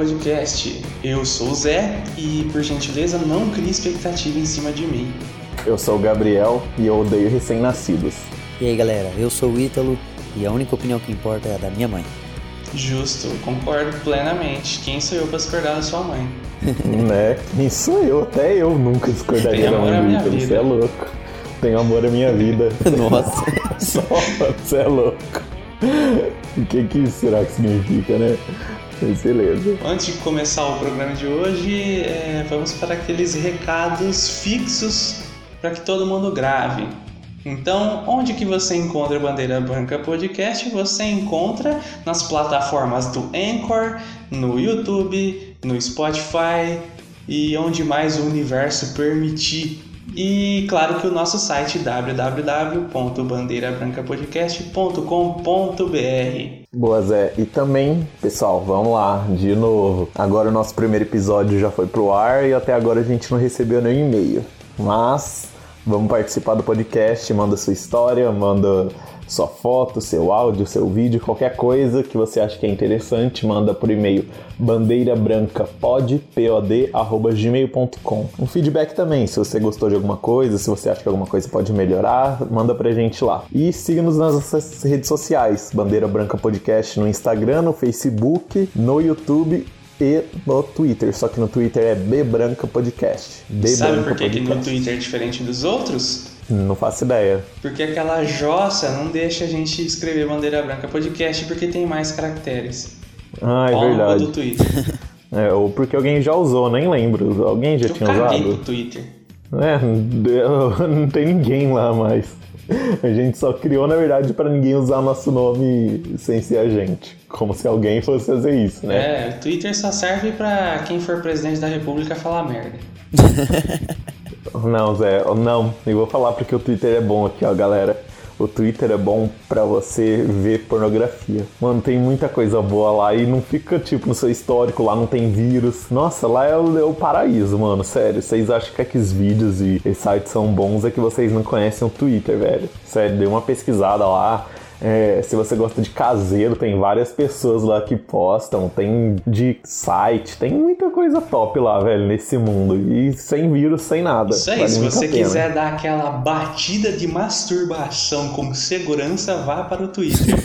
Podcast. Eu sou o Zé e, por gentileza, não crie expectativa em cima de mim. Eu sou o Gabriel e eu odeio recém-nascidos. E aí galera, eu sou o Ítalo e a única opinião que importa é a da minha mãe. Justo, concordo plenamente. Quem sou eu para discordar da sua mãe? né? Quem sou eu? Até eu nunca discordaria da mãe do Ítalo. Você é louco. Tenho amor à minha vida. Nossa. Só, você é louco. O que, que será que significa, né? Beleza. Antes de começar o programa de hoje, é, vamos para aqueles recados fixos para que todo mundo grave. Então, onde que você encontra a Bandeira Branca Podcast? Você encontra nas plataformas do Anchor, no YouTube, no Spotify e onde mais o universo permitir. E claro que o nosso site www.bandeirabrancapodcast.com.br. Boa, Zé. E também, pessoal, vamos lá, de novo. Agora o nosso primeiro episódio já foi pro ar e até agora a gente não recebeu nenhum e-mail. Mas vamos participar do podcast, manda sua história, manda sua foto, seu áudio, seu vídeo, qualquer coisa que você acha que é interessante, manda por e-mail bandeirabrancapod.gmail.com Um feedback também, se você gostou de alguma coisa, se você acha que alguma coisa pode melhorar, manda pra gente lá. E siga-nos nas nossas redes sociais, Bandeira Branca Podcast no Instagram, no Facebook, no YouTube e no Twitter. Só que no Twitter é B Branca Podcast. B Sabe Branca por que, que no Twitter é diferente dos outros? Não faço ideia. Porque aquela jossa não deixa a gente escrever Bandeira Branca Podcast porque tem mais caracteres. Ah, é Pau verdade. do Twitter. É, ou porque alguém já usou, nem lembro. Alguém já Eu tinha usado? pro Twitter. É, deu- não tem ninguém lá mais. A gente só criou, na verdade, para ninguém usar nosso nome sem ser a gente. Como se alguém fosse fazer isso, né? É, o Twitter só serve pra quem for presidente da república falar merda. Não, Zé, não. Eu vou falar porque o Twitter é bom aqui, ó, galera. O Twitter é bom pra você ver pornografia. Mano, tem muita coisa boa lá e não fica, tipo, no seu histórico, lá não tem vírus. Nossa, lá é o, é o paraíso, mano, sério. Vocês acham que aqueles vídeos e esses sites são bons, é que vocês não conhecem o Twitter, velho. Sério, dê uma pesquisada lá. É, se você gosta de caseiro, tem várias pessoas lá que postam, tem de site, tem muita coisa top lá, velho, nesse mundo. E sem vírus, sem nada. Isso aí, Vale se você pena. quiser dar aquela batida de masturbação com segurança, vá para o Twitter.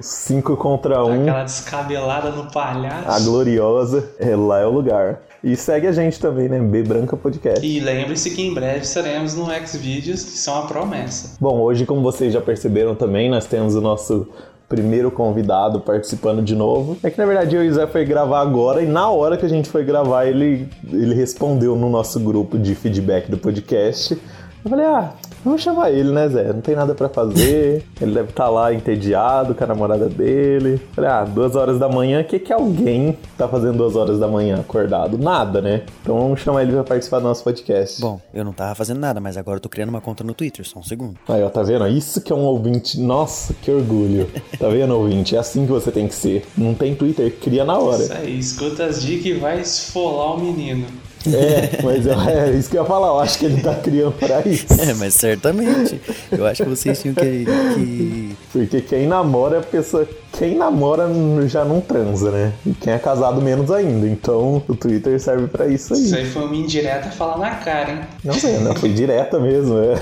5 contra 1, um, Aquela descabelada no palhaço. a gloriosa, é, lá é o lugar. E segue a gente também, né? B Branca Podcast. E lembre-se que em breve estaremos no Xvideos, que são a promessa. Bom, hoje, como vocês já perceberam também, nós temos o nosso primeiro convidado participando de novo. É que na verdade eu e o Zé foi gravar agora e na hora que a gente foi gravar ele, ele respondeu no nosso grupo de feedback do podcast. Eu falei, ah, vamos chamar ele, né, Zé? Não tem nada pra fazer. Ele deve estar lá entediado com a namorada dele. Falei, ah, duas horas da manhã, o que, que alguém tá fazendo duas horas da manhã acordado? Nada, né? Então vamos chamar ele pra participar do nosso podcast. Bom, eu não tava fazendo nada, mas agora eu tô criando uma conta no Twitter, só um segundo. Aí, ó, tá vendo? Isso que é um ouvinte. Nossa, que orgulho. Tá vendo, ouvinte? É assim que você tem que ser. Não tem Twitter, cria na hora. Isso aí, escuta as dicas e vai esfolar o menino. É, mas eu- é isso que eu ia falar. Eu acho que ele tá criando pra isso. É, mas certamente. Eu acho que vocês tinham que. que... Porque quem namora, a pessoa. Quem namora já não transa, né? E quem é casado, menos ainda. Então o Twitter serve pra isso aí. Isso aí foi uma indireta falar na cara, hein? Não sei, não, foi direta mesmo. É.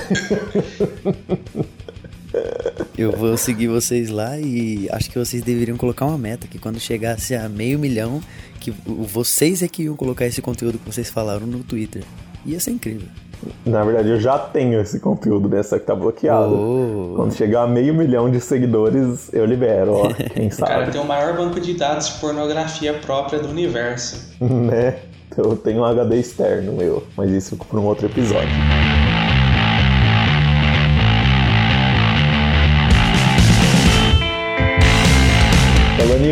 Eu vou seguir vocês lá e acho que vocês deveriam colocar uma meta que quando chegasse a meio milhão, que vocês é que iam colocar esse conteúdo que vocês falaram no Twitter. Ia ser incrível. Na verdade, eu já tenho esse conteúdo, né? Só que tá bloqueado. Oh. Quando chegar a meio milhão de seguidores, eu libero, ó. Quem O cara sabe. tem o maior banco de dados de pornografia própria do universo. né? Eu tenho um HD externo meu, mas isso por um outro episódio.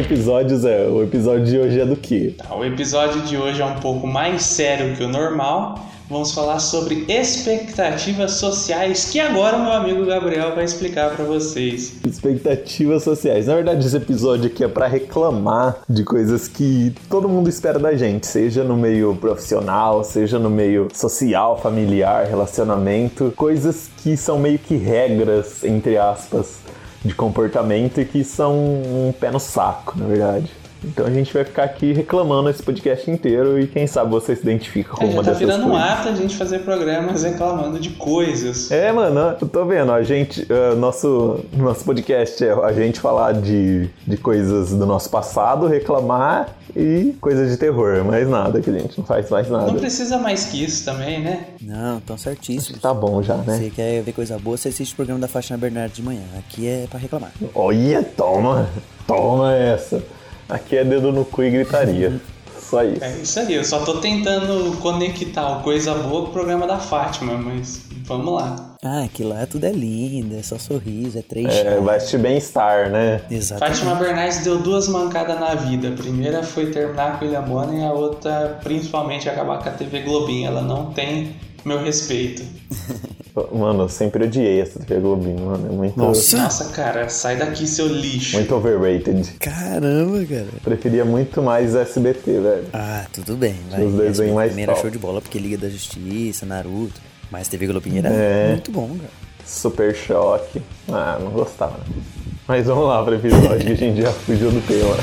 Episódios, é, o episódio de hoje é do quê? Tá, o episódio de hoje é um pouco mais sério que o normal. Vamos falar sobre expectativas sociais, que agora meu amigo Gabriel vai explicar pra vocês. Expectativas sociais. Na verdade, esse episódio aqui é pra reclamar de coisas que todo mundo espera da gente, seja no meio profissional, seja no meio social, familiar, relacionamento, coisas que são meio que regras, entre aspas, de comportamento e que são um pé no saco, na verdade. Então a gente vai ficar aqui reclamando esse podcast inteiro e quem sabe você se identifica com É, uma tá dessas virando um coisas. ato a gente fazer programas reclamando de coisas. É, mano, eu tô vendo, a gente, eh, nosso, nosso podcast é a gente falar de, de coisas do nosso passado, reclamar e coisas de terror, mais nada, que a gente não faz mais Não nada. precisa mais que isso também, né? Não, tão certíssimo. Tá bom já, né? Você quer ver coisa boa, você assiste o programa da Fátima Bernardo de manhã. Aqui é pra reclamar. Olha, toma, toma essa. Aqui é dedo no cu e gritaria. Só isso. É isso aí, eu só tô tentando conectar o coisa boa com o programa da Fátima, mas vamos lá. Ah, que lá tudo é lindo, é só sorriso, é três É, assistir bem-estar, né? Exatamente. Fátima Bernardes deu duas mancadas na vida. A primeira foi terminar com o William Bonner e a outra, principalmente, acabar com a TV Globinho. Ela não tem meu respeito. Mano, eu sempre odiei essa TV Globinho, mano. É muito, Nossa. Nossa, cara, sai daqui, seu lixo. muito overrated. Caramba, cara. Preferia muito mais SBT, velho. Ah, tudo bem, vai. Os desenhos mais era top. show de bola, porque Liga da Justiça, Naruto. Mas TV Globinho era É. muito bom, cara. Super choque. Ah, não gostava. né? Mas vamos lá pro episódio, que a gente já fugiu do tema.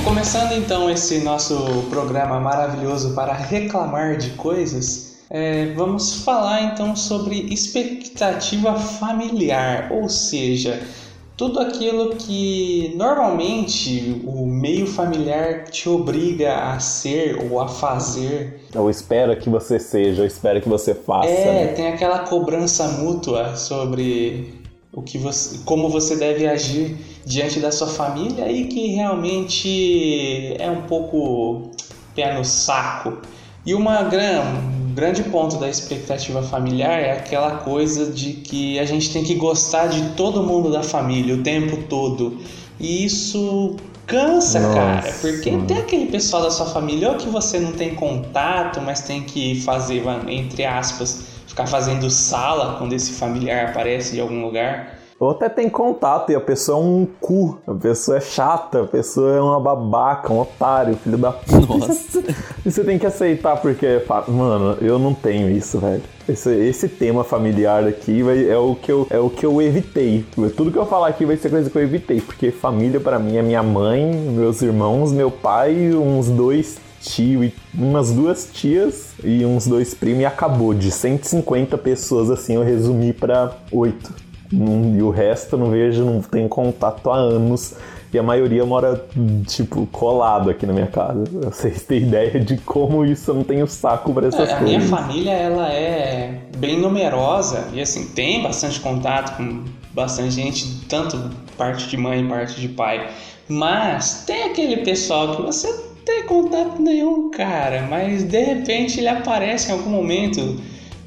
Bom, começando então esse nosso programa maravilhoso para reclamar de coisas, é, vamos falar então sobre expectativa familiar, ou seja, tudo aquilo que normalmente o meio familiar te obriga a ser ou a fazer. Eu espero que você seja, eu espero que você faça. É, né? tem aquela cobrança mútua sobre o que você, como você deve agir diante da sua família e que realmente é um pouco pé no saco. E uma um grande ponto da expectativa familiar é aquela coisa de que a gente tem que gostar de todo mundo da família o tempo todo. E isso cansa, Nossa. cara, porque tem aquele pessoal da sua família ou que você não tem contato, mas tem que fazer, entre aspas, ficar fazendo sala quando esse familiar aparece de algum lugar. Ou até tem contato e a pessoa é um cu, a pessoa é chata, a pessoa é uma babaca, um otário, filho da puta. Nossa. E você tem que aceitar porque, mano, eu não tenho isso, velho. Esse, esse tema familiar aqui vai, é, o que eu, é o que eu evitei. Tudo que eu falar aqui vai ser coisa que eu evitei, porque família pra mim é minha mãe, meus irmãos, meu pai, uns dois tio e umas duas tias e uns dois primos e acabou. De 150 pessoas assim eu resumi pra oito. Não- E o resto eu não vejo, não tenho contato há anos. E a maioria mora, tipo, colado aqui na minha casa. Vocês têm ideia de como isso eu não tenho saco pra essas É, a minha coisas. família ela é bem numerosa e assim tem bastante contato com bastante gente, tanto parte de mãe parte de pai. Mas tem aquele pessoal que você não tem contato nenhum, cara, mas de repente ele aparece em algum momento.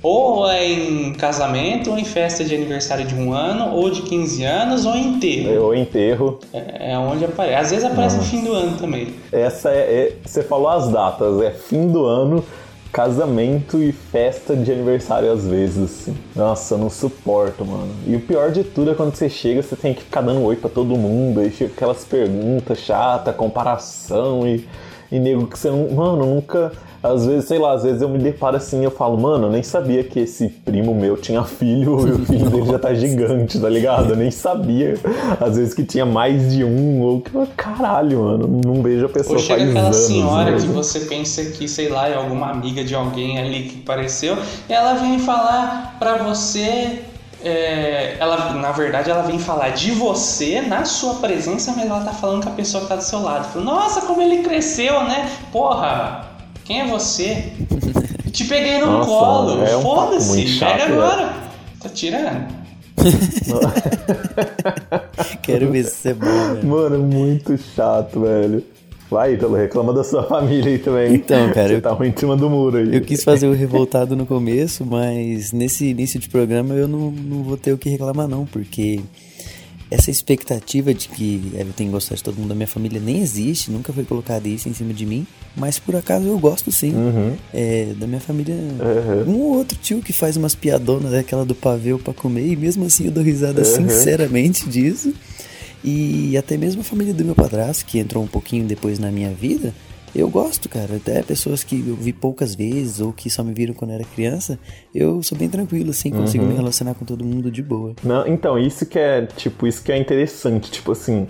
Ou é em casamento, ou em festa de aniversário de um ano, ou de 15 anos, ou em enterro. Eu enterro. É é onde aparece. Às vezes aparece no fim do ano também. Essa é, é- Você falou as datas, é fim do ano, casamento e festa de aniversário às vezes, assim. Nossa, eu não suporto, mano. E o pior de tudo é quando você chega, você tem que ficar dando oi pra todo mundo, aí chega aquelas perguntas chatas, comparação e, e nego que você não. Mano, nunca. Às vezes, sei lá, às vezes eu me deparo assim e eu falo, mano, eu nem sabia que esse primo meu tinha filho e o filho dele já tá gigante, tá ligado? Eu nem sabia. Às vezes que tinha mais de um, ou que. Caralho, mano, não vejo a pessoa Ou chega aquela anos. senhora né? que você pensa que, sei lá, é alguma amiga de alguém ali que apareceu, e ela vem falar pra você. é, ela, na verdade, ela vem falar de você na sua presença, mas ela tá falando com a pessoa que tá do seu lado. Fala, Nossa, como ele cresceu, né? Porra, quem é você? Te peguei no Nossa, colo, é um foda-se, pega né? agora. Tá tirando. Quero ver se você é bom, velho. Mano, muito chato, velho. Vai, Ítalo, reclama da sua família aí também. Então, cara, Você eu- tá muito em cima do muro aí. Eu quis fazer o revoltado no começo, mas nesse início de programa eu não, não vou ter o que reclamar não, porque essa expectativa de que eu tenho que gostar de todo mundo da minha família nem existe, nunca foi colocado isso em cima de mim, mas por acaso eu gosto sim. É, da minha família, Uhum. um ou outro tio que faz umas piadonas daquela do pavê pra comer, e mesmo assim eu dou risada sinceramente disso. E até mesmo a família do meu padrasto, que entrou um pouquinho depois na minha vida, Eu gosto, cara. Até pessoas que eu vi poucas vezes ou que só me viram quando eu era criança, eu sou bem tranquilo, assim, consigo Uhum. me relacionar com todo mundo de boa. Não, então, isso que é, tipo, isso que é interessante, tipo assim,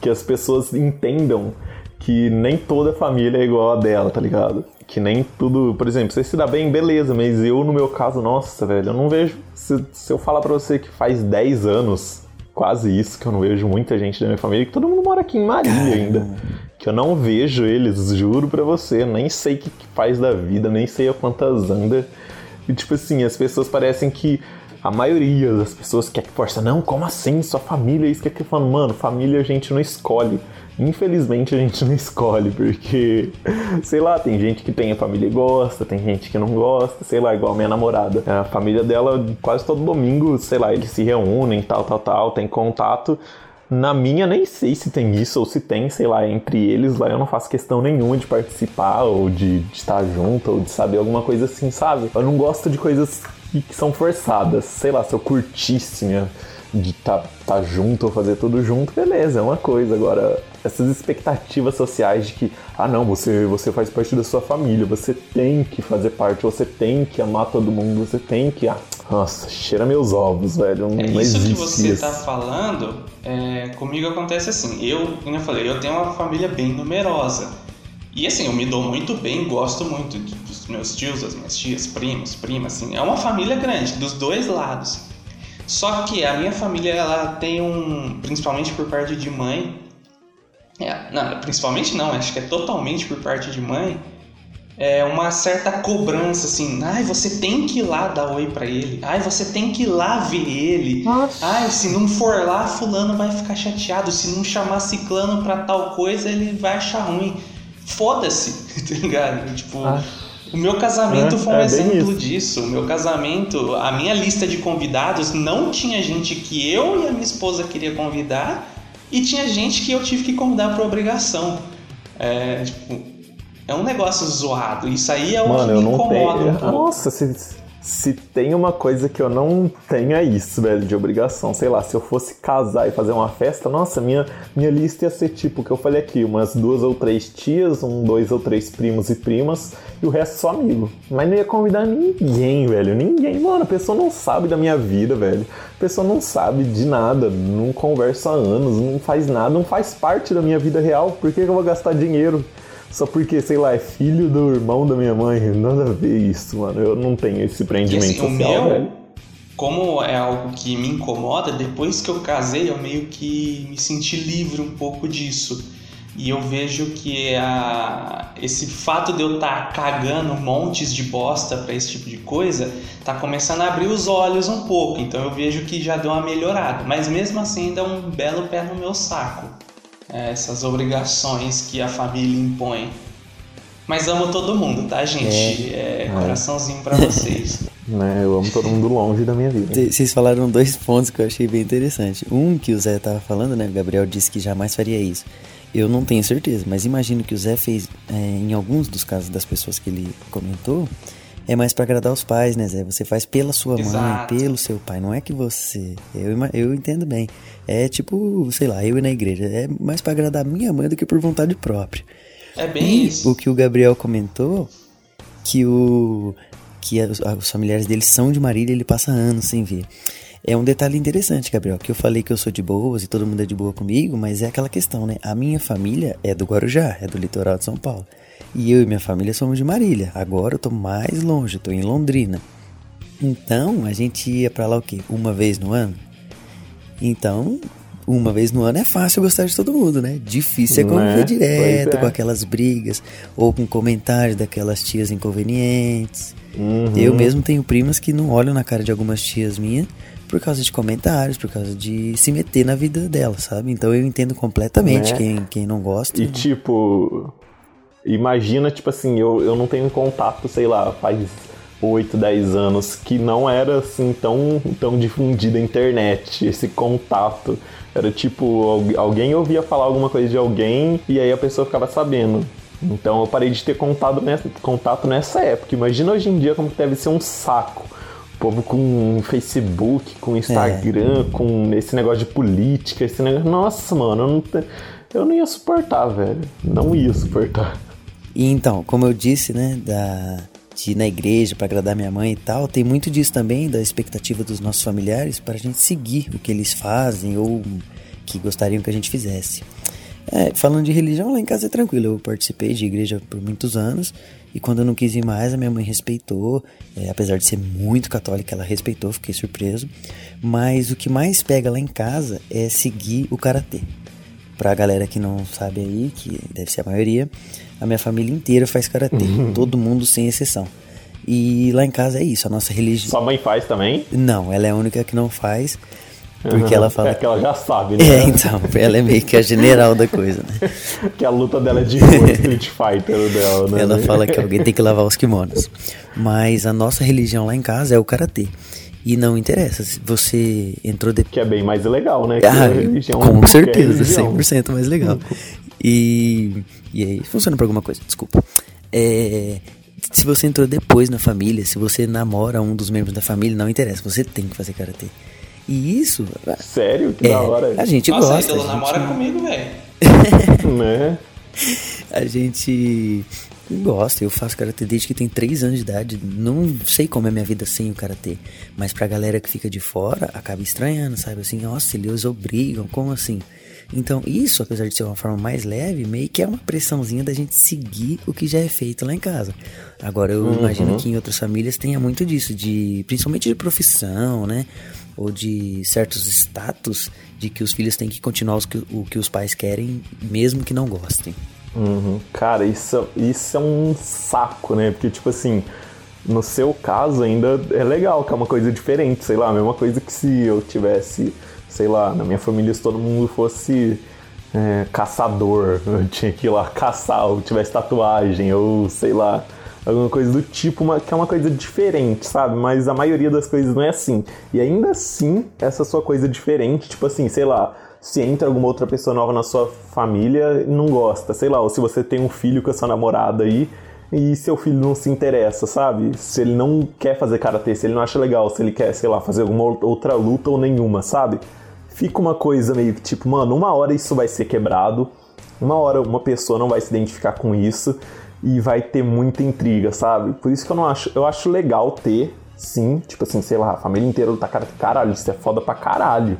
que as pessoas entendam que nem toda família é igual a dela, tá ligado? Que nem tudo, por exemplo, você se dá bem, beleza, mas eu, no meu caso, nossa, velho, eu não vejo. Se, se eu falar pra você que faz 10 anos, quase isso, que eu não vejo muita gente da minha família, que todo mundo mora aqui em Marília ainda. Que eu não vejo eles, juro pra você, nem sei o que, que faz da vida, nem sei a quantas anda. E tipo assim, as pessoas parecem que a maioria das pessoas quer que força, não, como assim? Sua família, é isso que é que eu falo, mano, família a gente não escolhe. Infelizmente a gente não escolhe, porque, sei lá, tem gente que tem a família e gosta, tem gente que não gosta, sei lá, igual a minha namorada. A família dela, quase todo domingo, sei lá, eles se reúnem, tal, tal, tal, tem contato. Na minha, nem sei se tem isso ou se tem, sei lá, entre eles, lá eu não faço questão nenhuma de participar ou de, de estar junto ou de saber alguma coisa assim, sabe? Eu não gosto de coisas que, são forçadas. Sei lá, se eu curtisse minha, de estar tá, tá junto ou fazer tudo junto, beleza, é uma coisa. Agora, essas expectativas sociais de que, ah não, você, você faz parte da sua família, você tem que fazer parte, você tem que amar todo mundo, você tem que. Ah, nossa, cheira meus ovos, velho. Não, É isso que você isso. tá falando, é, comigo acontece assim. Eu, como eu falei, eu tenho uma família bem numerosa. E assim, eu me dou muito bem, gosto muito dos meus tios, das minhas tias, primos, primas, assim. É uma família grande, dos dois lados. Só que a minha família, ela tem um, principalmente por parte de mãe, é, não, principalmente não, acho que é totalmente por parte de mãe, é uma certa cobrança assim, ai, você tem que ir lá dar oi pra ele, ai, você tem que ir lá ver ele, ai, se não for lá, fulano vai ficar chateado, se não chamar ciclano pra tal coisa, ele vai achar ruim. Foda-se, tá ligado? Tipo, Ah. o meu casamento É, foi um é exemplo isso. disso. O meu casamento, a minha lista de convidados não tinha gente que eu e a minha esposa queria convidar e tinha gente que eu tive que convidar por obrigação. É, tipo, é um negócio zoado. Isso aí é o Mano, que me incomoda tenho. um. Nossa, se, se tem uma coisa que eu não tenho é isso, velho, de obrigação. Sei lá, se eu fosse casar e fazer uma festa, nossa, minha, minha lista ia ser tipo o que eu falei aqui: umas duas ou três tias, um, dois ou três primos e primas, e o resto só amigo. Mas não ia convidar ninguém, velho. Ninguém. Mano, a pessoa não sabe da minha vida, velho. A pessoa não sabe de nada, não conversa há anos, não faz nada, não faz parte da minha vida real. Por que eu vou gastar dinheiro? Só porque, sei lá, é filho do irmão da minha mãe. Nada a ver isso, mano. Eu não tenho esse E prendimento assim, o social, meu, velho. como é algo que me incomoda, depois que eu casei, eu meio que me senti livre um pouco disso. E eu vejo que a, esse fato de eu estar cagando montes de bosta pra esse tipo de coisa tá começando a abrir os olhos um pouco. Então eu vejo que já deu uma melhorada. Mas mesmo assim ainda é um belo pé no meu saco. É, essas obrigações que a família impõe. Mas amo todo mundo, tá, gente? É, coraçãozinho pra vocês. Né, eu amo todo mundo longe da minha vida. Vocês falaram dois pontos que eu achei bem interessante. Um que o Zé tava falando, né? O Gabriel disse que jamais faria isso. Eu não tenho certeza, mas imagino que o Zé fez é, em alguns dos casos das pessoas que ele comentou. É mais pra agradar os pais, né, Zé? Você faz pela sua mãe, Exato. pelo seu pai. Não é que você. Eu, eu entendo bem. É tipo, sei lá, eu ir na igreja. É mais pra agradar minha mãe do que por vontade própria. É bem E isso. o que o Gabriel comentou, que o que a- os familiares dele são de Marília, ele passa anos sem ver. É um detalhe interessante, Gabriel, que eu falei que eu sou de boas e todo mundo é de boa comigo, mas é aquela questão, né? A minha família é do Guarujá, é do litoral de São Paulo. E eu e minha família somos de Marília. Agora eu tô mais longe, tô em Londrina. Então, a gente ia pra lá o quê? Uma vez no ano? Então, uma vez no ano é fácil gostar de todo mundo, né? Difícil é Né? conviver direto Pois é. com aquelas brigas ou com comentários daquelas tias inconvenientes. Uhum. Eu mesmo tenho primas que não olham na cara de algumas tias minhas por causa de comentários, por causa de se meter na vida dela, sabe? Então eu entendo completamente Né? quem, quem não gosta. E tipo, imagina, tipo assim, eu, eu não tenho contato, sei lá, faz 8, 10 anos, que não era assim tão, tão difundido a internet, esse contato. Era tipo, algu- alguém ouvia falar alguma coisa de alguém e aí a pessoa ficava sabendo. Então eu parei de ter contato nessa, contato nessa época. Imagina hoje em dia como que deve ser um saco. O povo com Facebook, com Instagram, com esse negócio de política, esse negócio. Nossa, mano, eu não, eu não ia suportar, velho. Não ia suportar. E então, como eu disse, né, da, de ir na igreja para agradar minha mãe e tal, tem muito disso também, da expectativa dos nossos familiares para a gente seguir o que eles fazem ou que gostariam que a gente fizesse. É, falando de religião, lá em casa é tranquilo. Eu participei de igreja por muitos anos e quando eu não quis ir mais, a minha mãe respeitou. É, apesar de ser muito católica, ela respeitou, fiquei surpreso. Mas o que mais pega lá em casa é seguir o karatê. Pra galera que não sabe aí, que deve ser a maioria, a minha família inteira faz karatê, uhum. todo mundo sem exceção. E lá em casa é isso, a nossa religião. Sua mãe faz também? Não, ela é a única que não faz. Porque ela fala. É que ela já sabe, né? É, então, ela é meio que a general da coisa, né? que a luta dela é de Street Fighter dela, né? Ela fala que alguém tem que lavar os kimonos. Mas a nossa religião lá em casa é o karatê. E não interessa, se você entrou depois. Que é bem mais legal, né? Ah, religião, com certeza, 100% mais legal. E, e aí, funciona pra alguma coisa, desculpa. É, se você entrou depois na família, se você namora um dos membros da família, não interessa, você tem que fazer karatê. E isso. Sério? Que é, da hora. A gente Nossa, gosta. Nossa, então namora comigo, velho. né? A gente gosta, eu faço karatê desde que tem 3 anos de idade. Não sei como é minha vida sem o karatê. Mas pra galera que fica de fora, acaba estranhando, sabe? Assim, nossa, eles obrigam, como assim? Então, isso, apesar de ser uma forma mais leve, meio que é uma pressãozinha da gente seguir o que já é feito lá em casa. Agora, eu uhum. imagino que em outras famílias tenha muito disso, de principalmente de profissão, né? ou de certos status de que os filhos têm que continuar os que, o que os pais querem, mesmo que não gostem. Uhum. Cara, isso, isso é um saco, né? Porque, tipo assim, no seu caso ainda é legal, que é uma coisa diferente, sei lá, a mesma coisa que se eu tivesse, sei lá, na minha família se todo mundo fosse é, caçador, eu tinha que ir lá caçar, ou tivesse tatuagem, ou sei lá, alguma coisa do tipo, uma, que é uma coisa diferente, sabe? Mas a maioria das coisas não é assim. E ainda assim, essa sua coisa diferente, tipo assim, sei lá, se entra alguma outra pessoa nova na sua família não gosta, sei lá, ou se você tem um filho com a sua namorada aí e seu filho não se interessa, sabe? Se ele não quer fazer karatê, se ele não acha legal, se ele quer, sei lá, fazer alguma outra luta ou nenhuma, sabe? Fica uma coisa meio que tipo, mano, uma hora isso vai ser quebrado, uma hora uma pessoa não vai se identificar com isso e vai ter muita intriga, sabe? Por isso que eu não acho. Eu acho legal ter, sim, tipo assim, sei lá, a família inteira lutar cara, caralho, isso é foda pra caralho.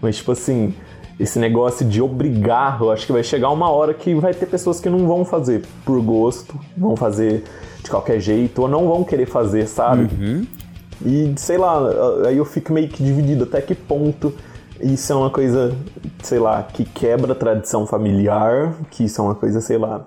Mas, tipo assim, esse negócio de obrigar, eu acho que vai chegar uma hora que vai ter pessoas que não vão fazer por gosto, vão fazer de qualquer jeito, ou não vão querer fazer, sabe? Uhum. E sei lá, aí eu fico meio que dividido até que ponto isso é uma coisa, sei lá, que quebra a tradição familiar, que isso é uma coisa, sei lá,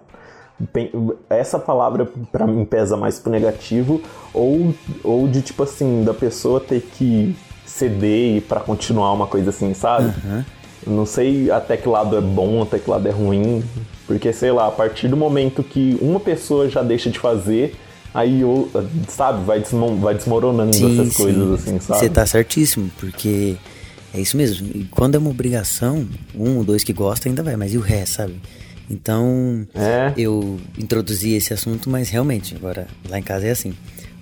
essa palavra para mim pesa mais pro negativo ou, ou de tipo assim da pessoa ter que ceder para continuar uma coisa assim sabe uhum. Não sei até que lado é bom até que lado é ruim porque sei lá a partir do momento que uma pessoa já deixa de fazer aí sabe vai, vai desmoronando sim, essas sim. coisas assim sabe você tá certíssimo porque é isso mesmo e quando é uma obrigação um ou dois que gostam ainda vai mas e o resto sabe então, é. eu introduzi esse assunto, mas realmente, agora lá em casa é assim.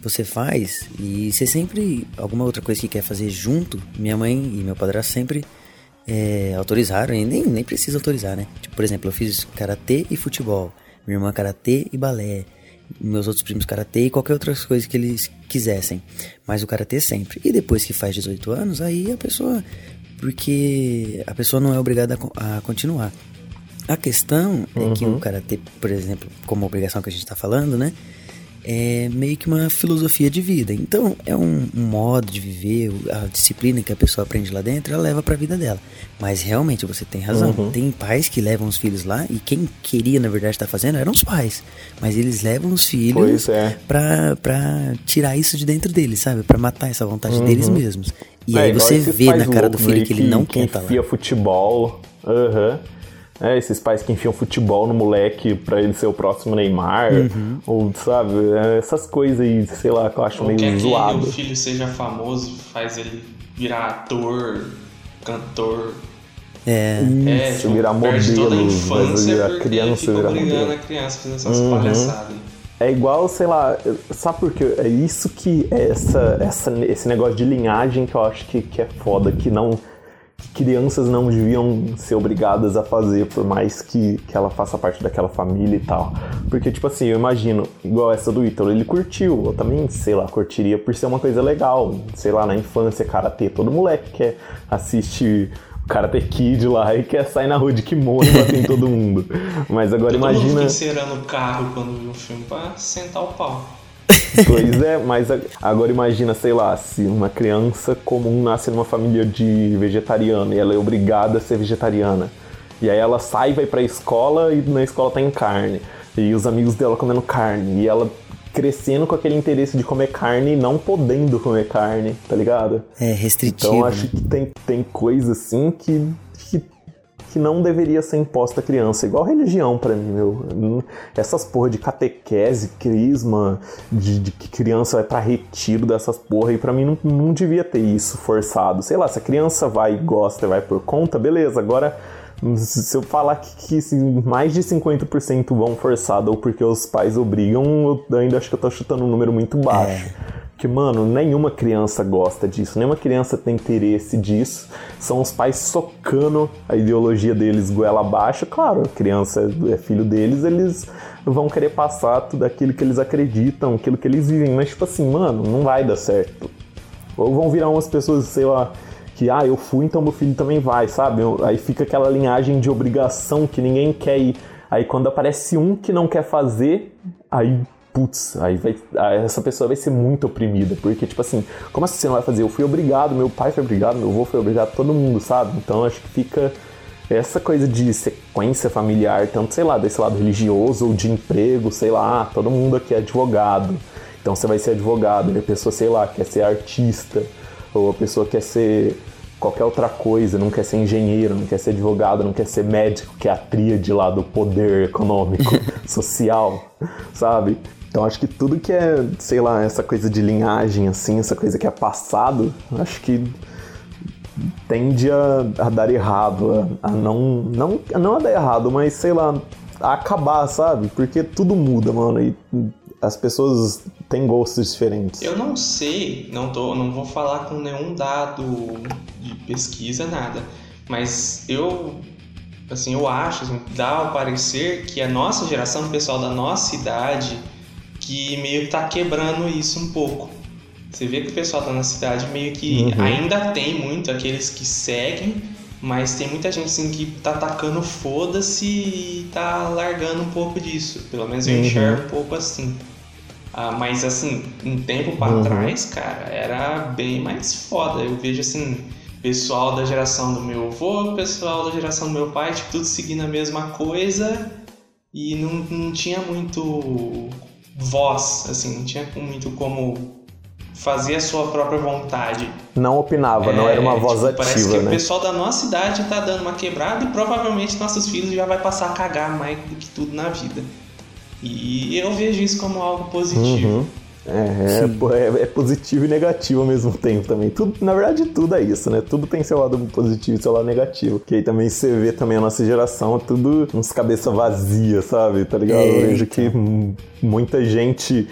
Você faz e você sempre. Alguma outra coisa que quer fazer junto, minha mãe e meu padrasto sempre é, autorizaram, e nem, nem precisa autorizar, né? Tipo, por exemplo, eu fiz karatê e futebol, minha irmã karatê e balé, meus outros primos karatê e qualquer outra coisa que eles quisessem. Mas o karatê sempre. E depois que faz 18 anos, aí a pessoa. Porque a pessoa não é obrigada a, a continuar. A questão uhum. é que o uhum. karatê, por exemplo, como obrigação que a gente está falando, né? É meio que uma filosofia de vida. Então, é um, um, modo de viver, a disciplina que a pessoa aprende lá dentro, ela leva para a vida dela. Mas realmente você tem razão. Uhum. Tem pais que levam os filhos lá e quem queria, na verdade, estar tá fazendo eram os pais. Mas eles levam os filhos é. pra, pra tirar isso de dentro deles, sabe? Para matar essa vontade uhum. deles mesmos. E é, aí você vê na cara do filho que, que ele não quer estar tá lá. futebol. Aham. Uhum é, esses pais que enfiam futebol no moleque pra ele ser o próximo Neymar, uhum. ou sabe, é, essas coisas aí, sei lá, que eu acho ou meio quer zoado. que o filho seja famoso, faz ele virar ator, cantor. É, é Isso, tipo, virar modelo, toda a infância a criança virar modelo. a criança fazendo essas uhum. palhaçadas. É igual, sei lá, sabe por quê? É isso que é essa, essa, esse negócio de linhagem que eu acho que, que é foda, que não crianças não deviam ser obrigadas a fazer, por mais que, que ela faça parte daquela família e tal. Porque, tipo assim, eu imagino, igual essa do Ítalo, ele curtiu, eu também, sei lá, curtiria por ser uma coisa legal. Sei lá, na infância, karatê, todo moleque quer assistir Karate Kid lá e quer sair na rua de kimono e bater em todo mundo. Mas agora todo imagina. Mundo fica o carro quando viu o filme pra sentar o pau. Pois é, mas agora imagina, sei lá, se uma criança comum nasce numa família de vegetariano e ela é obrigada a ser vegetariana. E aí ela sai, vai pra escola e na escola tem carne. E os amigos dela comendo carne. E ela crescendo com aquele interesse de comer carne e não podendo comer carne, tá ligado? É, restritivo. Então acho né? que tem, tem coisa assim que, que não deveria ser imposta à criança. Igual religião para mim, meu. Essas porra de catequese, crisma, de, de que criança vai para retiro dessas porra, e para mim não, não devia ter isso forçado. Sei lá, se a criança vai e gosta vai por conta, beleza. Agora, se eu falar que, que mais de 50% vão forçado ou porque os pais obrigam, eu ainda acho que eu tô chutando um número muito baixo. É. Que, mano, nenhuma criança gosta disso, nenhuma criança tem interesse disso. São os pais socando a ideologia deles goela abaixo. Claro, a criança é filho deles, eles vão querer passar tudo aquilo que eles acreditam, aquilo que eles vivem. Mas, tipo assim, mano, não vai dar certo. Ou vão virar umas pessoas, sei lá, que, ah, eu fui, então meu filho também vai, sabe? Aí fica aquela linhagem de obrigação que ninguém quer ir. Aí quando aparece um que não quer fazer, aí putz, aí vai, essa pessoa vai ser muito oprimida, porque, tipo assim, como assim você não vai fazer? Eu fui obrigado, meu pai foi obrigado, meu avô foi obrigado, todo mundo, sabe? Então acho que fica essa coisa de sequência familiar, tanto, sei lá, desse lado religioso ou de emprego, sei lá, todo mundo aqui é advogado, então você vai ser advogado, a pessoa, sei lá, quer ser artista, ou a pessoa quer ser qualquer outra coisa, não quer ser engenheiro, não quer ser advogado, não quer ser médico, que é a tríade lá do poder econômico, social, sabe? Então acho que tudo que é, sei lá, essa coisa de linhagem, assim, essa coisa que é passado, acho que tende a, a dar errado, a, a, não, não, não a dar errado, mas sei lá, a acabar, sabe? Porque tudo muda, mano, e as pessoas têm gostos diferentes. Eu não sei, não, tô, não vou falar com nenhum dado de pesquisa, nada, mas eu assim, eu acho, assim, dá ao parecer que a nossa geração, o pessoal da nossa idade, que meio que tá quebrando isso um pouco. Você vê que o pessoal tá na cidade meio que uhum. ainda tem muito aqueles que seguem, mas tem muita gente assim que tá atacando foda-se e tá largando um pouco disso. Pelo menos eu uhum. enxergo um pouco assim. Ah, mas assim, um tempo para uhum. trás, cara, era bem mais foda. Eu vejo assim, pessoal da geração do meu avô, pessoal da geração do meu pai, tipo, tudo seguindo a mesma coisa e não, não tinha muito voz, assim, não tinha muito como fazer a sua própria vontade. Não opinava, é, não era uma é, voz tipo, ativa, parece que né? o pessoal da nossa idade tá dando uma quebrada e provavelmente nossos filhos já vai passar a cagar mais do que tudo na vida. E eu vejo isso como algo positivo. Uhum. É, é, é, positivo e negativo ao mesmo tempo também. Tudo, na verdade, tudo é isso, né? Tudo tem seu lado positivo e seu lado negativo. Que aí também você vê também a nossa geração, é tudo uns cabeça vazia, sabe? Tá ligado? Eu vejo que muita gente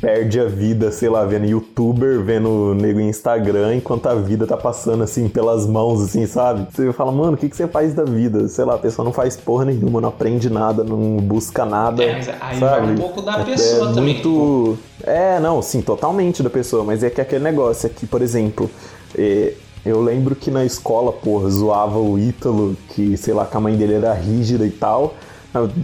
perde a vida, sei lá, vendo youtuber, vendo nego em Instagram, enquanto a vida tá passando assim pelas mãos, assim, sabe? Você fala, mano, o que, que você faz da vida? Sei lá, a pessoa não faz porra nenhuma, não aprende nada, não busca nada. É, mas aí sabe? vai um pouco da é, pessoa é também. Muito... É, não, sim, totalmente da pessoa, mas é que aquele negócio aqui, por exemplo. É... Eu lembro que na escola, porra, zoava o Ítalo, que, sei lá, que a mãe dele era rígida e tal.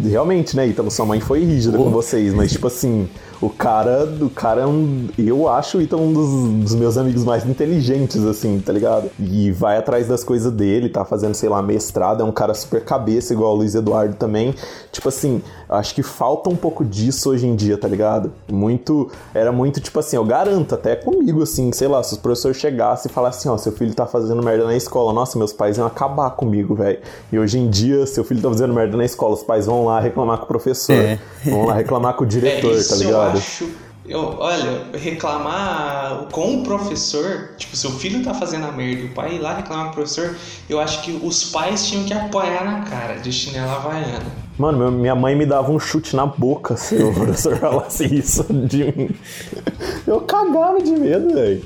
Realmente, né, Ítalo, sua mãe foi rígida com vocês, mas tipo assim, o cara, o cara é um. Eu acho o Ita um dos, dos, meus amigos mais inteligentes, assim, tá ligado? E vai atrás das coisas dele, tá fazendo, sei lá, mestrado, é um cara super cabeça, igual o Luiz Eduardo também. Tipo assim, acho que falta um pouco disso hoje em dia, tá ligado? Muito. Era muito, tipo assim, eu garanto, até comigo, assim, sei lá, se os professores chegassem e falassem, ó, seu filho tá fazendo merda na escola, nossa, meus pais iam acabar comigo, velho. E hoje em dia, seu filho tá fazendo merda na escola, os pais vão lá reclamar com o professor, é. vão lá reclamar com o diretor, é, tá ligado? Acho. Eu, olha, reclamar com o professor, tipo, seu filho tá fazendo a merda e o pai ir lá reclamar com o professor, eu acho que os pais tinham que apoiar na cara de chinela havaiana. Mano, minha mãe me dava um chute na boca se o professor falasse isso de mim. Eu cagava de medo, velho.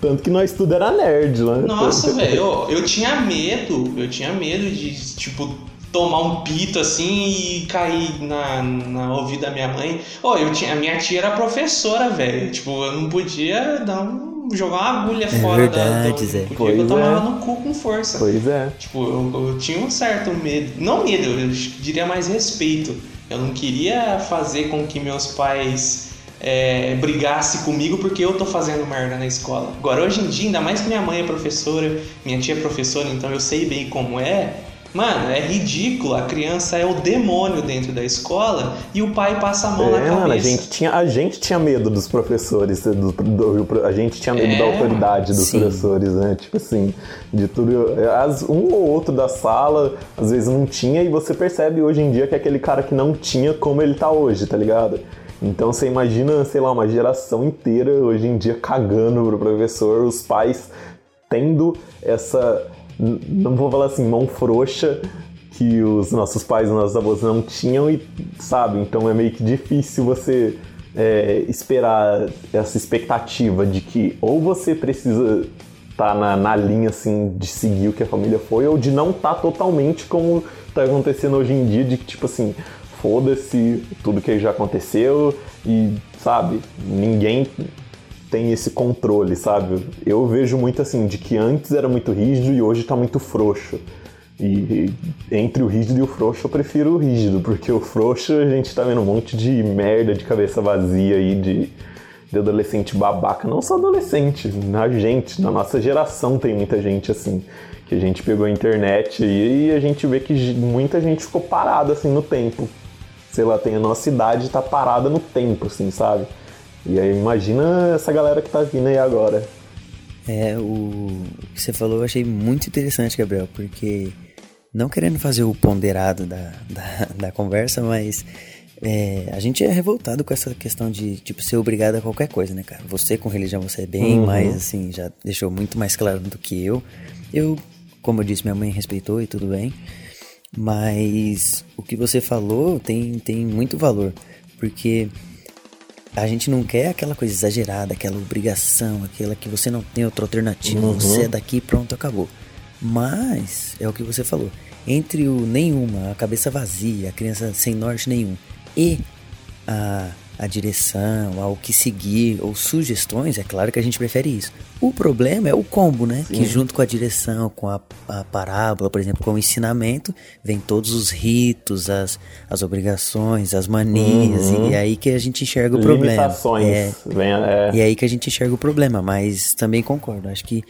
Tanto que nós tudo era nerd, né? Nossa, velho, eu, eu tinha medo, eu tinha medo de, tipo, tomar um pito assim e cair na, na ouvido da minha mãe. Oh, eu tinha, a minha tia era professora, velho. Tipo, eu não podia dar um, jogar uma agulha É fora da. verdade, da Zé. porque Pois eu tomava é. no cu com força. Pois é. Tipo, eu, eu tinha um certo medo. Não medo, eu diria mais respeito. Eu não queria fazer com que meus pais é, brigassem comigo porque eu tô fazendo merda na escola. Agora, hoje em dia, ainda mais que minha mãe é professora, minha tia é professora, então eu sei bem como é. Mano, é ridículo. A criança é o demônio dentro da escola e o pai passa a mão na É, cabeça. mano, a gente, tinha, a gente tinha medo dos professores, do, do- a gente tinha medo É, da autoridade dos sim. professores, né? Tipo assim, de tudo. As, um ou outro da sala, às vezes não tinha, e você percebe hoje em dia que é aquele cara que não tinha como ele tá hoje, tá ligado? Então você imagina, sei lá, uma geração inteira hoje em dia cagando pro professor, os pais tendo essa. Não vou falar assim, mão frouxa que os nossos pais e nossos avós não tinham e sabe então é meio que difícil você é, esperar essa expectativa de que ou você precisa estar na, na linha assim de seguir o que a família foi ou de não estar totalmente como tá acontecendo hoje em dia de que tipo assim foda-se tudo que já aconteceu e sabe ninguém tem esse controle, sabe? Eu vejo muito assim, de que antes era muito rígido e hoje tá muito frouxo. E, entre o rígido e o frouxo eu prefiro o rígido, porque o frouxo a gente tá vendo um monte de merda de cabeça vazia aí, de, de adolescente babaca. Não só adolescente, na gente, na nossa geração tem muita gente assim, que a gente pegou a internet e, e a gente vê que muita gente ficou parada assim no tempo. Sei lá, tem a nossa idade tá parada no tempo, assim, sabe? E aí imagina essa galera que tá vindo aí agora. É, o que você falou eu achei muito interessante, Gabriel, porque não querendo fazer o ponderado da, da, da conversa, mas é, a gente é revoltado com essa questão de, tipo, ser obrigado a qualquer coisa, né, cara? Você com religião, você é bem Uhum. mais, assim, já deixou muito mais claro do que eu. Eu, como eu disse, minha mãe respeitou e tudo bem, mas o que você falou tem, tem muito valor, porque a gente não quer aquela coisa exagerada, aquela obrigação, aquela que você não tem outra alternativa, Uhum. você é daqui pronto, acabou. Mas, é o que você falou, entre o nenhuma, a cabeça vazia, a criança sem norte nenhum, e a, a direção, ao que seguir, ou sugestões, é claro que a gente prefere isso. O problema é o combo, né? Que junto com a direção, com a, a parábola, por exemplo, com o ensinamento, vem todos os ritos, as, as obrigações, as manias, e é aí que a gente enxerga o problema. Limitações. É, Vem, é, e é aí que a gente enxerga o problema, mas também concordo. Acho que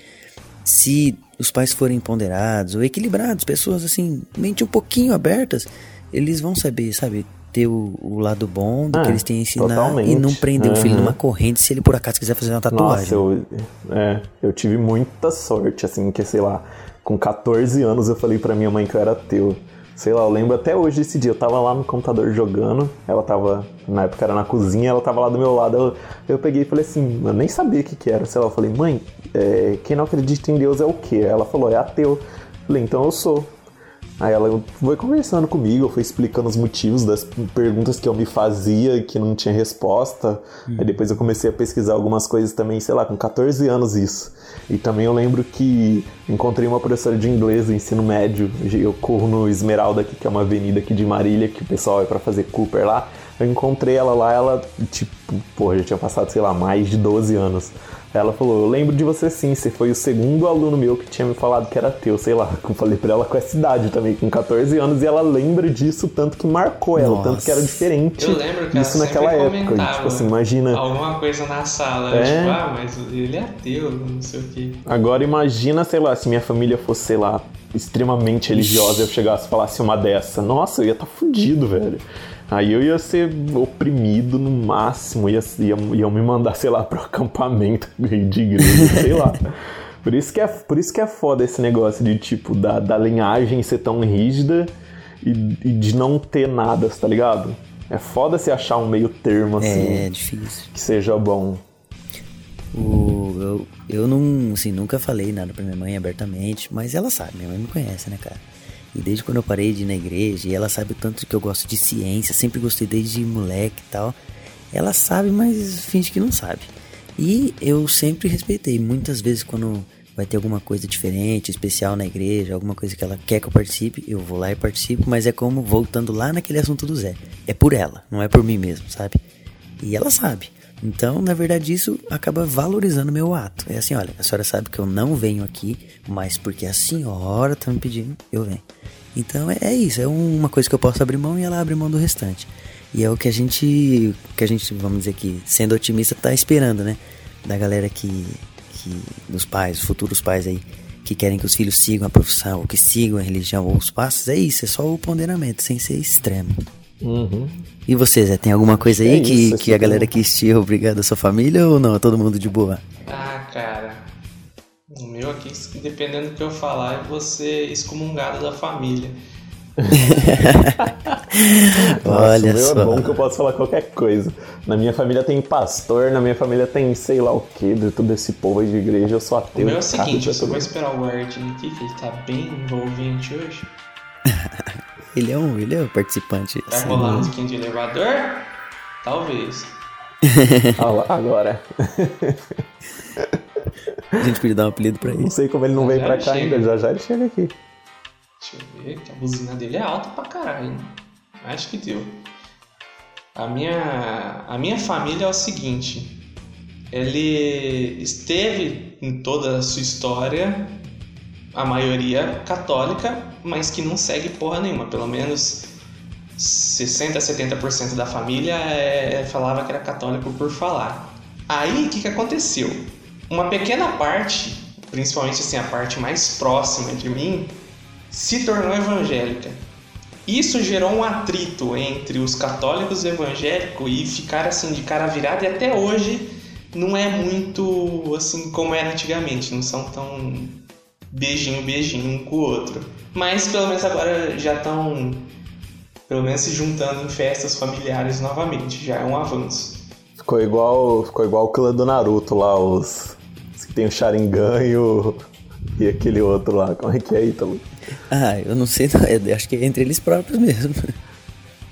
se os pais forem ponderados ou equilibrados, pessoas assim, mente um pouquinho abertas, eles vão saber, sabe, ter o, o lado bom do Ah, que eles têm a ensinar totalmente. e não prender o filho Uhum. numa corrente se ele por acaso quiser fazer uma tatuagem. Nossa, eu, é, eu tive muita sorte, assim, que sei lá, com 14 anos eu falei pra minha mãe que eu era ateu. Sei lá, eu lembro até hoje desse dia. Eu tava lá no computador jogando, ela tava, na época era na cozinha, ela tava lá do meu lado. Eu, eu peguei e falei assim, eu nem sabia o que que era. Sei lá, eu falei, mãe, é, quem não acredita em Deus é o quê? Ela falou, é ateu. Eu falei, então eu sou. Aí ela foi conversando comigo, foi explicando os motivos das perguntas que eu me fazia e que não tinha resposta. Aí depois eu comecei a pesquisar algumas coisas também, sei lá, com 14 anos isso. E também eu lembro que encontrei uma professora de inglês do ensino médio. Eu corro no Esmeralda aqui, que é uma avenida aqui de Marília, que o pessoal vai pra fazer Cooper lá. Eu encontrei ela lá, ela, tipo, pô, já tinha passado, sei lá, mais de 12 anos. Ela falou, eu lembro de você sim, você foi o segundo aluno meu que tinha me falado que era teu, sei lá. Eu falei pra ela com essa idade também, com 14 anos, e ela lembra disso tanto que marcou ela, Nossa. Tanto que era diferente Eu lembro que isso ela naquela época. E, comentava tipo assim, imagina. Alguma coisa na sala, É. tipo, ah, mas ele é ateu, não sei o quê. Agora imagina, sei lá, se minha família fosse, sei lá, extremamente religiosa e eu chegasse e falasse uma dessa. Nossa, eu ia estar tá fudido, velho. Aí eu ia ser oprimido no máximo, ia, ia, iam me mandar, sei lá, pro acampamento de igreja, sei lá. Por isso, que é, por isso que é foda esse negócio de, tipo, da, da linhagem ser tão rígida e, e de não ter nada, tá ligado? É foda se achar um meio termo, assim, É difícil. que seja bom. O, eu, eu não, assim, nunca falei nada pra minha mãe abertamente, mas ela sabe, minha mãe me conhece, né, cara? E desde quando eu parei de ir na igreja, e ela sabe o tanto que eu gosto de ciência, sempre gostei desde moleque e tal. Ela sabe, mas finge que não sabe. E eu sempre respeitei. Muitas vezes, quando vai ter alguma coisa diferente, especial na igreja, alguma coisa que ela quer que eu participe, eu vou lá e participo, mas é como voltando lá naquele assunto do Zé. É por ela, não é por mim mesmo, sabe? E ela sabe. Então, na verdade, isso acaba valorizando meu ato. É assim, olha, a senhora sabe que eu não venho aqui, mas porque a senhora tá me pedindo, eu venho. Então é, é isso, é uma coisa que eu posso abrir mão e ela abre mão do restante. E é o que a gente, que a gente, vamos dizer que, sendo otimista, tá esperando, né? Da galera que, que dos pais, futuros pais aí, que querem que os filhos sigam a profissão, ou que sigam a religião, ou os passos, é isso, é só o ponderamento, sem ser extremo. Uhum. E você, Zé, tem alguma coisa aí é que, isso, que a galera quis te obrigar da sua família ou não? É todo mundo de boa? Ah, cara. O meu aqui, dependendo do que eu falar, eu vou ser excomungado da família. Olha Nossa, o meu é bom que eu posso falar qualquer coisa. Na minha família tem pastor, na minha família tem sei lá o que, de todo esse povo aí de igreja, eu sou ateu. O meu é o seguinte, eu só vou esperar o guardinha aqui, que ele tá bem envolvente hoje. ele é um, ele é um participante. Vai rolar um skin de elevador? Talvez. Agora. A gente podia dar um apelido pra ele. Não sei como ele não já veio pra cá chega. ainda, já já ele chega aqui. Deixa eu ver, que a buzina dele é alta pra caralho. Acho que deu. A minha, a minha família é o seguinte. Ele esteve em toda a sua história, a maioria católica, mas que não segue porra nenhuma. Pelo menos 60 a 70% da família é, falava que era católico por falar. Aí o que, que aconteceu? Uma pequena parte, principalmente assim, a parte mais próxima de mim, se tornou evangélica. Isso gerou um atrito entre os católicos e evangélicos e ficar assim de cara virada e até hoje não é muito assim como era antigamente, não são tão beijinho beijinho um com o outro. Mas pelo menos agora já estão pelo menos se juntando em festas familiares novamente, já é um avanço. Ficou igual, ficou igual o clã do Naruto lá, os, tem o Sharingan e, o, e aquele outro lá. Como é que é, Ítalo? Ah, eu não sei, não. Eu acho que é entre eles próprios mesmo.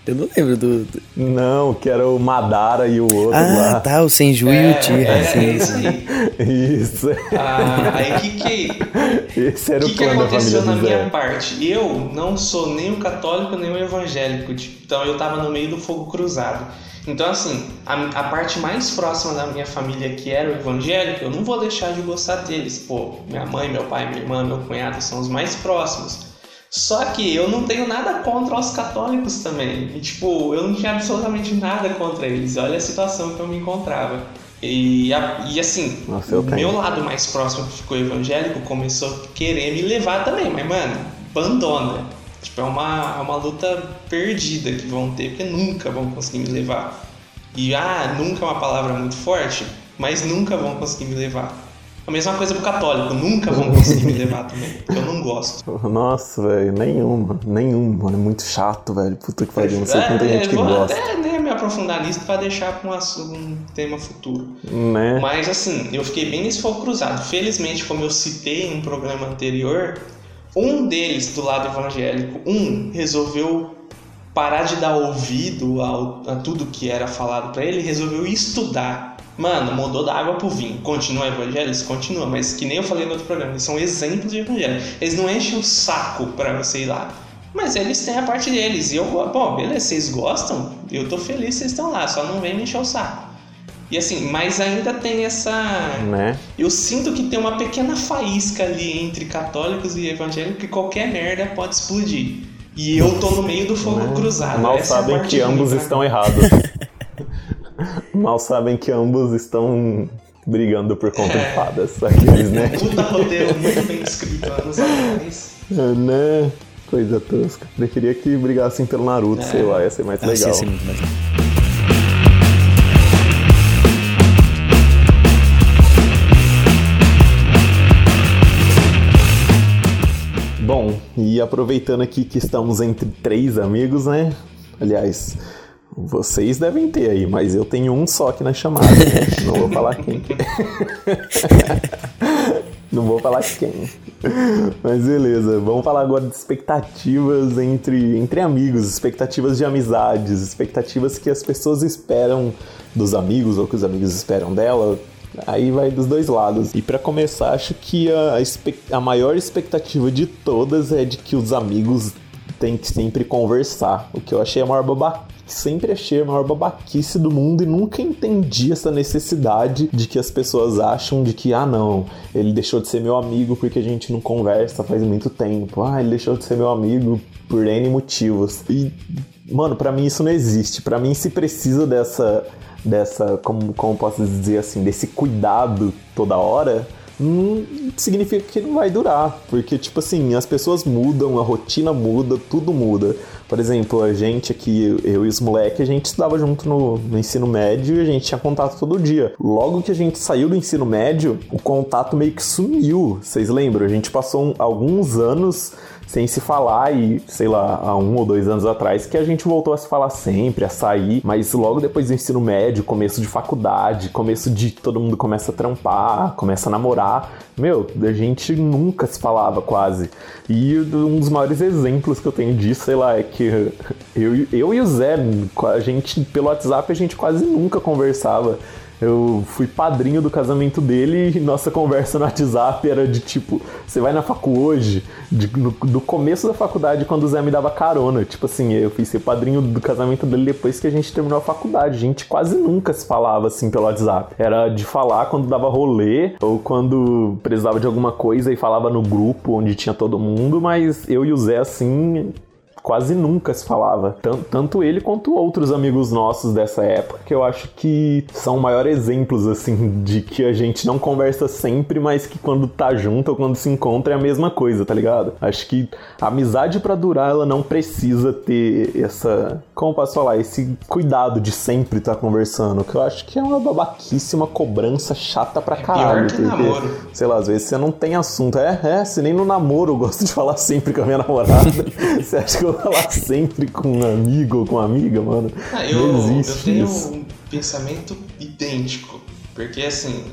Eu não lembro do, do... Não, que era o Madara e o outro ah, lá. Ah, tá, o Senju é, e o Tira. É, é esse aí. Isso. Ah, aí que que... Esse era que o plano que aconteceu na minha parte? Eu não sou nem um católico, nem um evangélico. Tipo, então eu tava no meio do fogo cruzado. Então, assim, a, a, parte mais próxima da minha família, que era o evangélico, eu não vou deixar de gostar deles. Pô, minha mãe, meu pai, minha irmã, meu cunhado são os mais próximos. Só que eu não tenho nada contra os católicos também. E, tipo, eu não tinha absolutamente nada contra eles. Olha a situação que eu me encontrava. E, e assim, Nossa, o meu lado mais próximo que ficou evangélico começou a querer me levar também. Mas, mano, abandona Tipo, é uma, é uma luta perdida que vão ter, porque nunca vão conseguir me levar. E, ah, nunca é uma palavra muito forte, mas nunca vão conseguir me levar. A mesma coisa pro católico, nunca vão conseguir me levar também, porque eu não gosto. Nossa, velho, nenhuma, nenhum, mano, é muito chato, velho. Puta que pariu, não sei é, tem gente que vou gosta. até né, me aprofundar nisso pra deixar com um tema futuro. Né? Mas assim, eu fiquei bem nesse fogo cruzado. Felizmente, como eu citei em um programa anterior, um deles, do lado evangélico, um resolveu parar de dar ouvido ao, a tudo que era falado para ele, resolveu estudar. Mano, mudou da água pro vinho. Continua evangélico? Continua, mas que nem eu falei no outro programa, eles são exemplos de evangelho. Eles não enchem o saco para você ir lá. Mas eles têm a parte deles. E eu, bom, beleza, vocês gostam? Eu tô feliz vocês estão lá, só não vem me encher o saco. E assim, mas ainda tem essa. Né? Eu sinto que tem uma pequena faísca ali entre católicos e evangélicos que qualquer merda pode explodir. E eu tô no meio do fogo né? cruzado. Mal Essa é sabem que ambos estão errados. Mal sabem que ambos estão brigando por conta é. de fadas. Aqueles, né? Puta roteiro muito bem escrito anos atrás. É, né? Coisa tosca. Preferia que brigassem pelo Naruto, é. sei lá, ia ser mais legal. Ia ser muito mais legal. E aproveitando aqui que estamos entre três amigos, né? Aliás, vocês devem ter aí, mas eu tenho um só aqui na chamada. Né? Não vou falar quem. Não vou falar quem. Mas beleza, vamos falar agora de expectativas entre, entre amigos, expectativas de amizades, expectativas que as pessoas esperam dos amigos ou que os amigos esperam dela. Aí vai dos dois lados. E para começar, acho que a, a maior expectativa de todas é de que os amigos têm que sempre conversar. O que eu achei a maior babaca sempre achei a maior babaquice do mundo e nunca entendi essa necessidade de que as pessoas acham de que, ah, não, ele deixou de ser meu amigo porque a gente não conversa faz muito tempo. Ah, ele deixou de ser meu amigo por N motivos. E, mano, para mim isso não existe. Para mim, se precisa dessa, dessa, como, como posso dizer assim, desse cuidado toda hora não significa que não vai durar, porque tipo assim, as pessoas mudam, a rotina muda, tudo muda. Por exemplo, a gente aqui, eu e os moleques, a gente estudava junto no, no, ensino médio e a gente tinha contato todo dia. Logo que a gente saiu do ensino médio, o contato meio que sumiu. Vocês lembram? A gente passou um, alguns anos sem se falar e, sei lá, há um ou dois anos atrás que a gente voltou a se falar sempre, a sair, mas logo depois do ensino médio, começo de faculdade, começo de todo mundo começa a trampar, começa a namorar, meu, a gente nunca se falava quase. E um dos maiores exemplos que eu tenho disso, sei lá, é que eu, eu e o Zé, a gente, pelo WhatsApp, a gente quase nunca conversava. Eu fui padrinho do casamento dele e nossa conversa no WhatsApp era de tipo, você vai na facu hoje? De, no, do começo da faculdade, quando o Zé me dava carona. Tipo assim, eu fui ser padrinho do casamento dele depois que a gente terminou a faculdade. A gente quase nunca se falava assim pelo WhatsApp. Era de falar quando dava rolê ou quando precisava de alguma coisa e falava no grupo onde tinha todo mundo, mas eu e o Zé assim quase nunca se falava. Tanto ele quanto outros amigos nossos dessa época, que eu acho que são maiores exemplos, assim, de que a gente não conversa sempre, mas que quando tá junto ou quando se encontra é a mesma coisa, tá ligado? Acho que a amizade para durar, ela não precisa ter essa. Como posso falar? Esse cuidado de sempre estar tá conversando, que eu acho que é uma babaquice, uma cobrança chata pra caralho. É pior que porque, namoro. sei lá, às vezes você não tem assunto. É, é, se nem no namoro eu gosto de falar sempre com a minha namorada. você acha que eu falar sempre com um amigo ou com uma amiga, mano. Ah, eu, não existe eu tenho isso. um pensamento idêntico. Porque assim,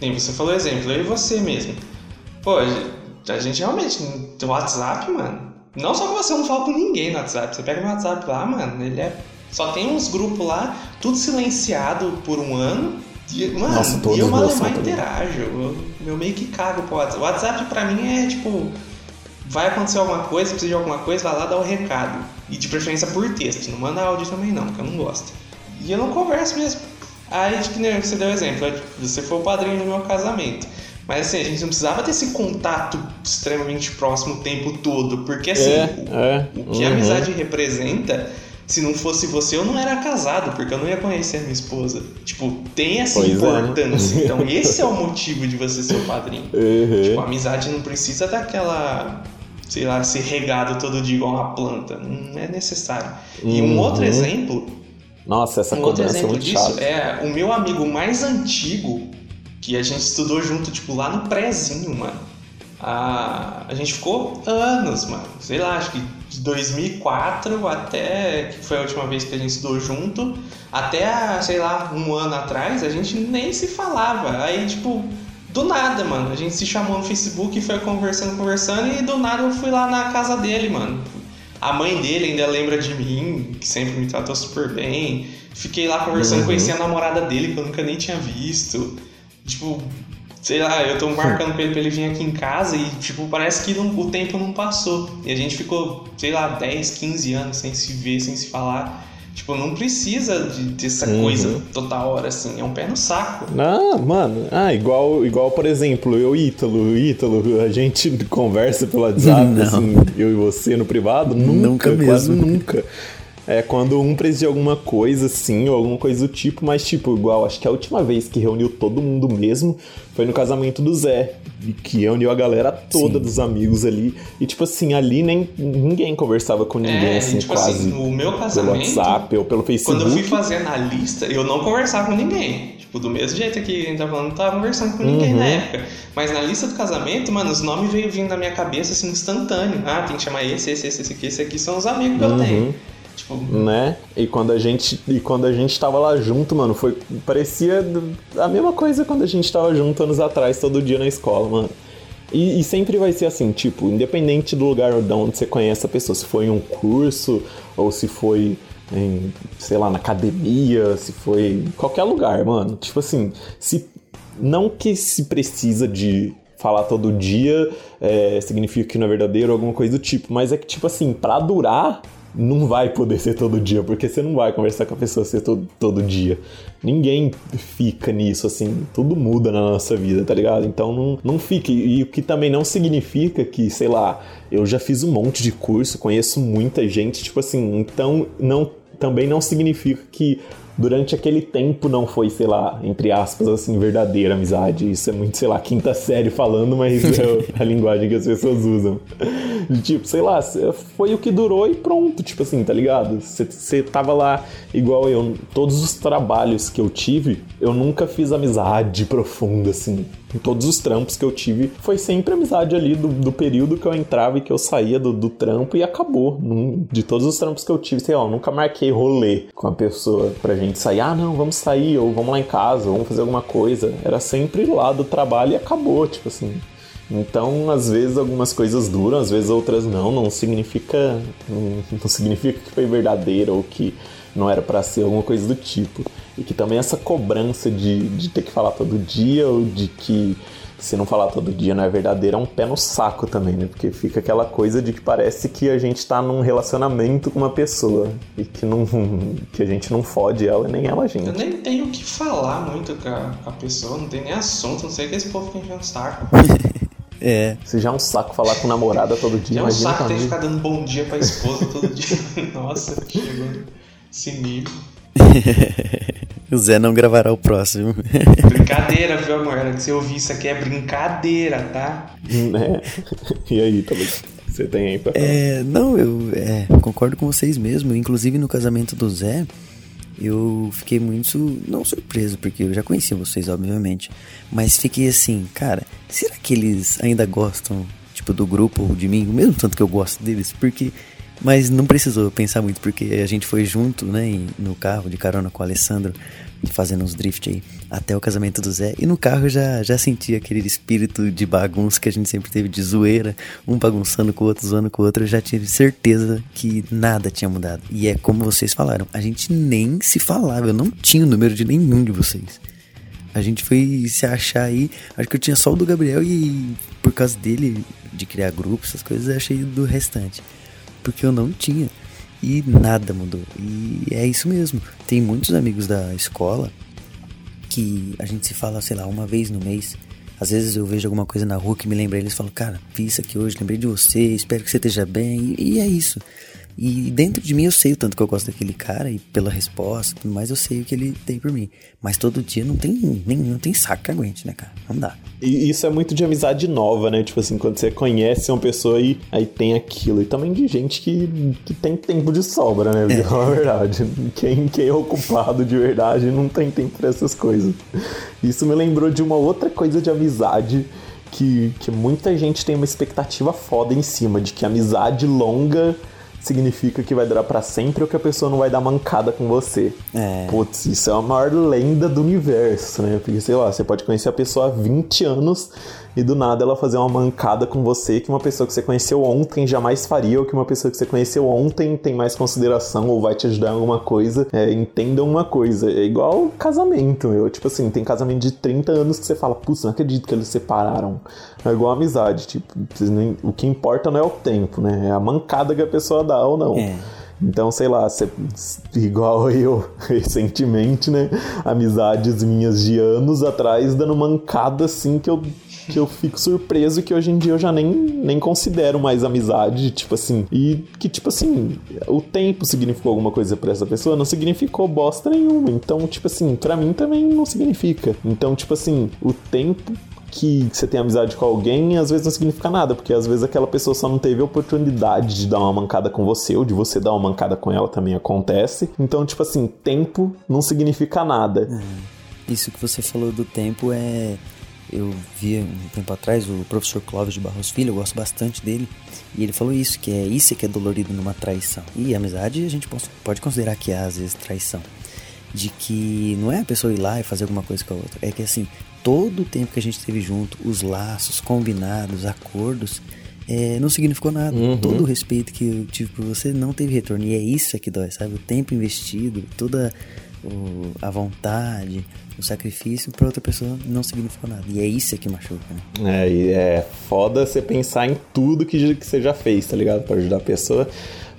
nem você falou exemplo, eu e você mesmo. Pô, a gente realmente, no WhatsApp, mano. Não só que você não fala com ninguém no WhatsApp. Você pega no WhatsApp lá, mano, ele é. Só tem uns grupos lá, tudo silenciado por um ano. E, mano, Nossa, e eu mal interajo. Eu, eu meio que cago pro WhatsApp. O WhatsApp pra mim é tipo vai acontecer alguma coisa, precisa de alguma coisa, vai lá dar o recado. E de preferência por texto, não manda áudio também não, porque eu não gosto. E eu não converso mesmo. Aí, de que nem você deu exemplo, é, você foi o padrinho do meu casamento. Mas assim, a gente não precisava ter esse contato extremamente próximo o tempo todo, porque assim, é, o, é, o, que uhum. a amizade representa, se não fosse você, eu não era casado, porque eu não ia conhecer a minha esposa. Tipo, tem essa pois é, né? importância. É. Então, esse é o motivo de você ser o padrinho. Uhum. Tipo, a amizade não precisa daquela sei lá, ser regado todo dia igual uma planta. Não é necessário. E um uhum. outro exemplo. Nossa, essa um outro é exemplo é disso chato. é o meu amigo mais antigo, que a gente estudou junto, tipo, lá no prézinho, mano. A, a gente ficou anos, mano. Sei lá, acho que de 2004 até que foi a última vez que a gente estudou junto, até, sei lá, um ano atrás, a gente nem se falava. Aí, tipo, do nada, mano. A gente se chamou no Facebook e foi conversando, conversando, e do nada eu fui lá na casa dele, mano. A mãe dele ainda lembra de mim, que sempre me tratou super bem. Fiquei lá conversando, uhum. conheci a namorada dele, que eu nunca nem tinha visto. Tipo, sei lá, eu tô marcando pra ele pra ele vir aqui em casa e, tipo, parece que não, o tempo não passou. E a gente ficou, sei lá, 10, 15 anos sem se ver, sem se falar. Tipo, não precisa de, dessa uhum. coisa toda hora, assim. É um pé no saco. Ah, mano. Ah, igual, igual por exemplo, eu e Ítalo, Ítalo, a gente conversa pelo WhatsApp, assim, eu e você no privado. Nunca, nunca mesmo. quase nunca. É quando um precisa de alguma coisa, assim, ou alguma coisa do tipo, mas, tipo, igual, acho que a última vez que reuniu todo mundo mesmo foi no casamento do Zé, que reuniu a galera toda Sim. dos amigos ali. E, tipo assim, ali nem ninguém conversava com ninguém, é, assim, tipo assim, quase. Assim, no meu casamento. Pelo WhatsApp ou pelo Facebook. Quando eu fui fazendo a lista, eu não conversava com ninguém. Tipo, do mesmo jeito que a gente tá falando, não tava conversando com ninguém uhum. na época. Mas na lista do casamento, mano, os nomes veio vindo na minha cabeça, assim, instantâneo. Ah, tem que chamar esse, esse, esse, esse aqui, esse aqui são os amigos que uhum. eu tenho. Tipo, né? E quando a gente e quando a gente tava lá junto, mano, foi parecia a mesma coisa quando a gente tava junto anos atrás, todo dia na escola, mano. E, e, sempre vai ser assim, tipo, independente do lugar de onde você conhece a pessoa, se foi em um curso ou se foi em, sei lá, na academia, se foi em qualquer lugar, mano. Tipo assim, se não que se precisa de falar todo dia é, significa que não é verdadeiro, alguma coisa do tipo, mas é que, tipo assim, pra durar, não vai poder ser todo dia, porque você não vai conversar com a pessoa ser todo, todo dia. Ninguém fica nisso, assim, tudo muda na nossa vida, tá ligado? Então não, não fique. E o que também não significa que, sei lá, eu já fiz um monte de curso, conheço muita gente, tipo assim, então não também não significa que durante aquele tempo não foi, sei lá, entre aspas, assim, verdadeira amizade. Isso é muito, sei lá, quinta série falando, mas é a linguagem que as pessoas usam. Tipo, sei lá, foi o que durou e pronto, tipo assim, tá ligado? Você tava lá igual eu. Todos os trabalhos que eu tive, eu nunca fiz amizade profunda, assim em todos os trampos que eu tive, foi sempre amizade ali do, do período que eu entrava e que eu saía do, do trampo e acabou. Num, de todos os trampos que eu tive, sei lá, eu nunca marquei rolê com a pessoa pra gente sair. Ah, não, vamos sair, ou vamos lá em casa, ou vamos fazer alguma coisa. Era sempre lá do trabalho e acabou, tipo assim. Então, às vezes algumas coisas duram, às vezes outras não. Não significa, não, não significa que foi verdadeiro ou que não era para ser alguma coisa do tipo. E que também essa cobrança de, de ter que falar todo dia ou de que se não falar todo dia não é verdadeiro, é um pé no saco também, né? Porque fica aquela coisa de que parece que a gente tá num relacionamento com uma pessoa e que, não, que a gente não fode ela nem ela a gente. Eu nem tenho o que falar muito com a, com a pessoa, não tem nem assunto, não sei que esse povo fica enchendo saco. É. Se já é um saco falar com namorada todo dia, já é um saco ter que ficar dando bom dia pra esposa todo dia. Nossa, chegou nível. o Zé não gravará o próximo. Brincadeira, viu, amor? Se eu ouvir isso aqui é brincadeira, tá? É. E aí, Thalys? Você tem aí pra falar? É, não, eu é, concordo com vocês mesmo. Inclusive no casamento do Zé, eu fiquei muito, não surpreso, porque eu já conhecia vocês, obviamente. Mas fiquei assim, cara, será que eles ainda gostam, tipo, do grupo ou de mim? O mesmo tanto que eu gosto deles? Porque mas não precisou pensar muito, porque a gente foi junto, né, no carro, de carona com o Alessandro, fazendo uns drift aí, até o casamento do Zé. E no carro já, já senti aquele espírito de bagunça que a gente sempre teve, de zoeira, um bagunçando com o outro, zoando com o outro. Eu já tive certeza que nada tinha mudado. E é como vocês falaram, a gente nem se falava, eu não tinha o número de nenhum de vocês. A gente foi se achar aí, acho que eu tinha só o do Gabriel e por causa dele, de criar grupos, essas coisas, eu achei do restante porque eu não tinha. E nada mudou. E é isso mesmo. Tem muitos amigos da escola que a gente se fala, sei lá, uma vez no mês. Às vezes eu vejo alguma coisa na rua que me lembra eles, falo, cara, vi isso aqui hoje, lembrei de você, espero que você esteja bem. E é isso. E dentro de mim eu sei o tanto que eu gosto daquele cara e pela resposta, tudo mais eu sei o que ele tem por mim. Mas todo dia não tem nem não tem saco que aguente, né, cara? Não dá. E isso é muito de amizade nova, né? Tipo assim, quando você conhece uma pessoa e aí tem aquilo. E também de gente que, que tem tempo de sobra, né? É. Na verdade. Quem, quem é ocupado de verdade não tem tempo pra essas coisas. Isso me lembrou de uma outra coisa de amizade que, que muita gente tem uma expectativa foda em cima, de que amizade longa significa que vai durar para sempre ou que a pessoa não vai dar mancada com você. É. Putz, isso é a maior lenda do universo, né? Porque, sei lá, você pode conhecer a pessoa há 20 anos e do nada ela fazer uma mancada com você que uma pessoa que você conheceu ontem jamais faria, ou que uma pessoa que você conheceu ontem tem mais consideração ou vai te ajudar em alguma coisa. É, entendam uma coisa, é igual casamento, meu. Tipo assim, tem casamento de 30 anos que você fala, putz, não acredito que eles separaram. É igual amizade, tipo, o que importa não é o tempo, né? É a mancada que a pessoa dá ou não. É. Então, sei lá, cê, igual eu recentemente, né? Amizades minhas de anos atrás dando mancada assim que eu que eu fico surpreso que hoje em dia eu já nem, nem considero mais amizade, tipo assim. E que, tipo assim, o tempo significou alguma coisa para essa pessoa, não significou bosta nenhuma. Então, tipo assim, para mim também não significa. Então, tipo assim, o tempo que você tem amizade com alguém às vezes não significa nada, porque às vezes aquela pessoa só não teve a oportunidade de dar uma mancada com você, ou de você dar uma mancada com ela também acontece. Então, tipo assim, tempo não significa nada. É. Isso que você falou do tempo é eu vi um tempo atrás o professor Clóvis de Barros Filho, eu gosto bastante dele, e ele falou isso, que é isso que é dolorido numa traição. E amizade a gente pode considerar que é às vezes traição. De que não é a pessoa ir lá e fazer alguma coisa com a outra, é que assim, todo o tempo que a gente teve junto, os laços, combinados, acordos, é, não significou nada. Uhum. Todo o respeito que eu tive por você não teve retorno. E é isso que dói, sabe? O tempo investido, toda o, a vontade, o sacrifício, pra outra pessoa não significou nada. E é isso que machuca, né? É, e é foda você pensar em tudo que, que você já fez, tá ligado? Pra ajudar a pessoa.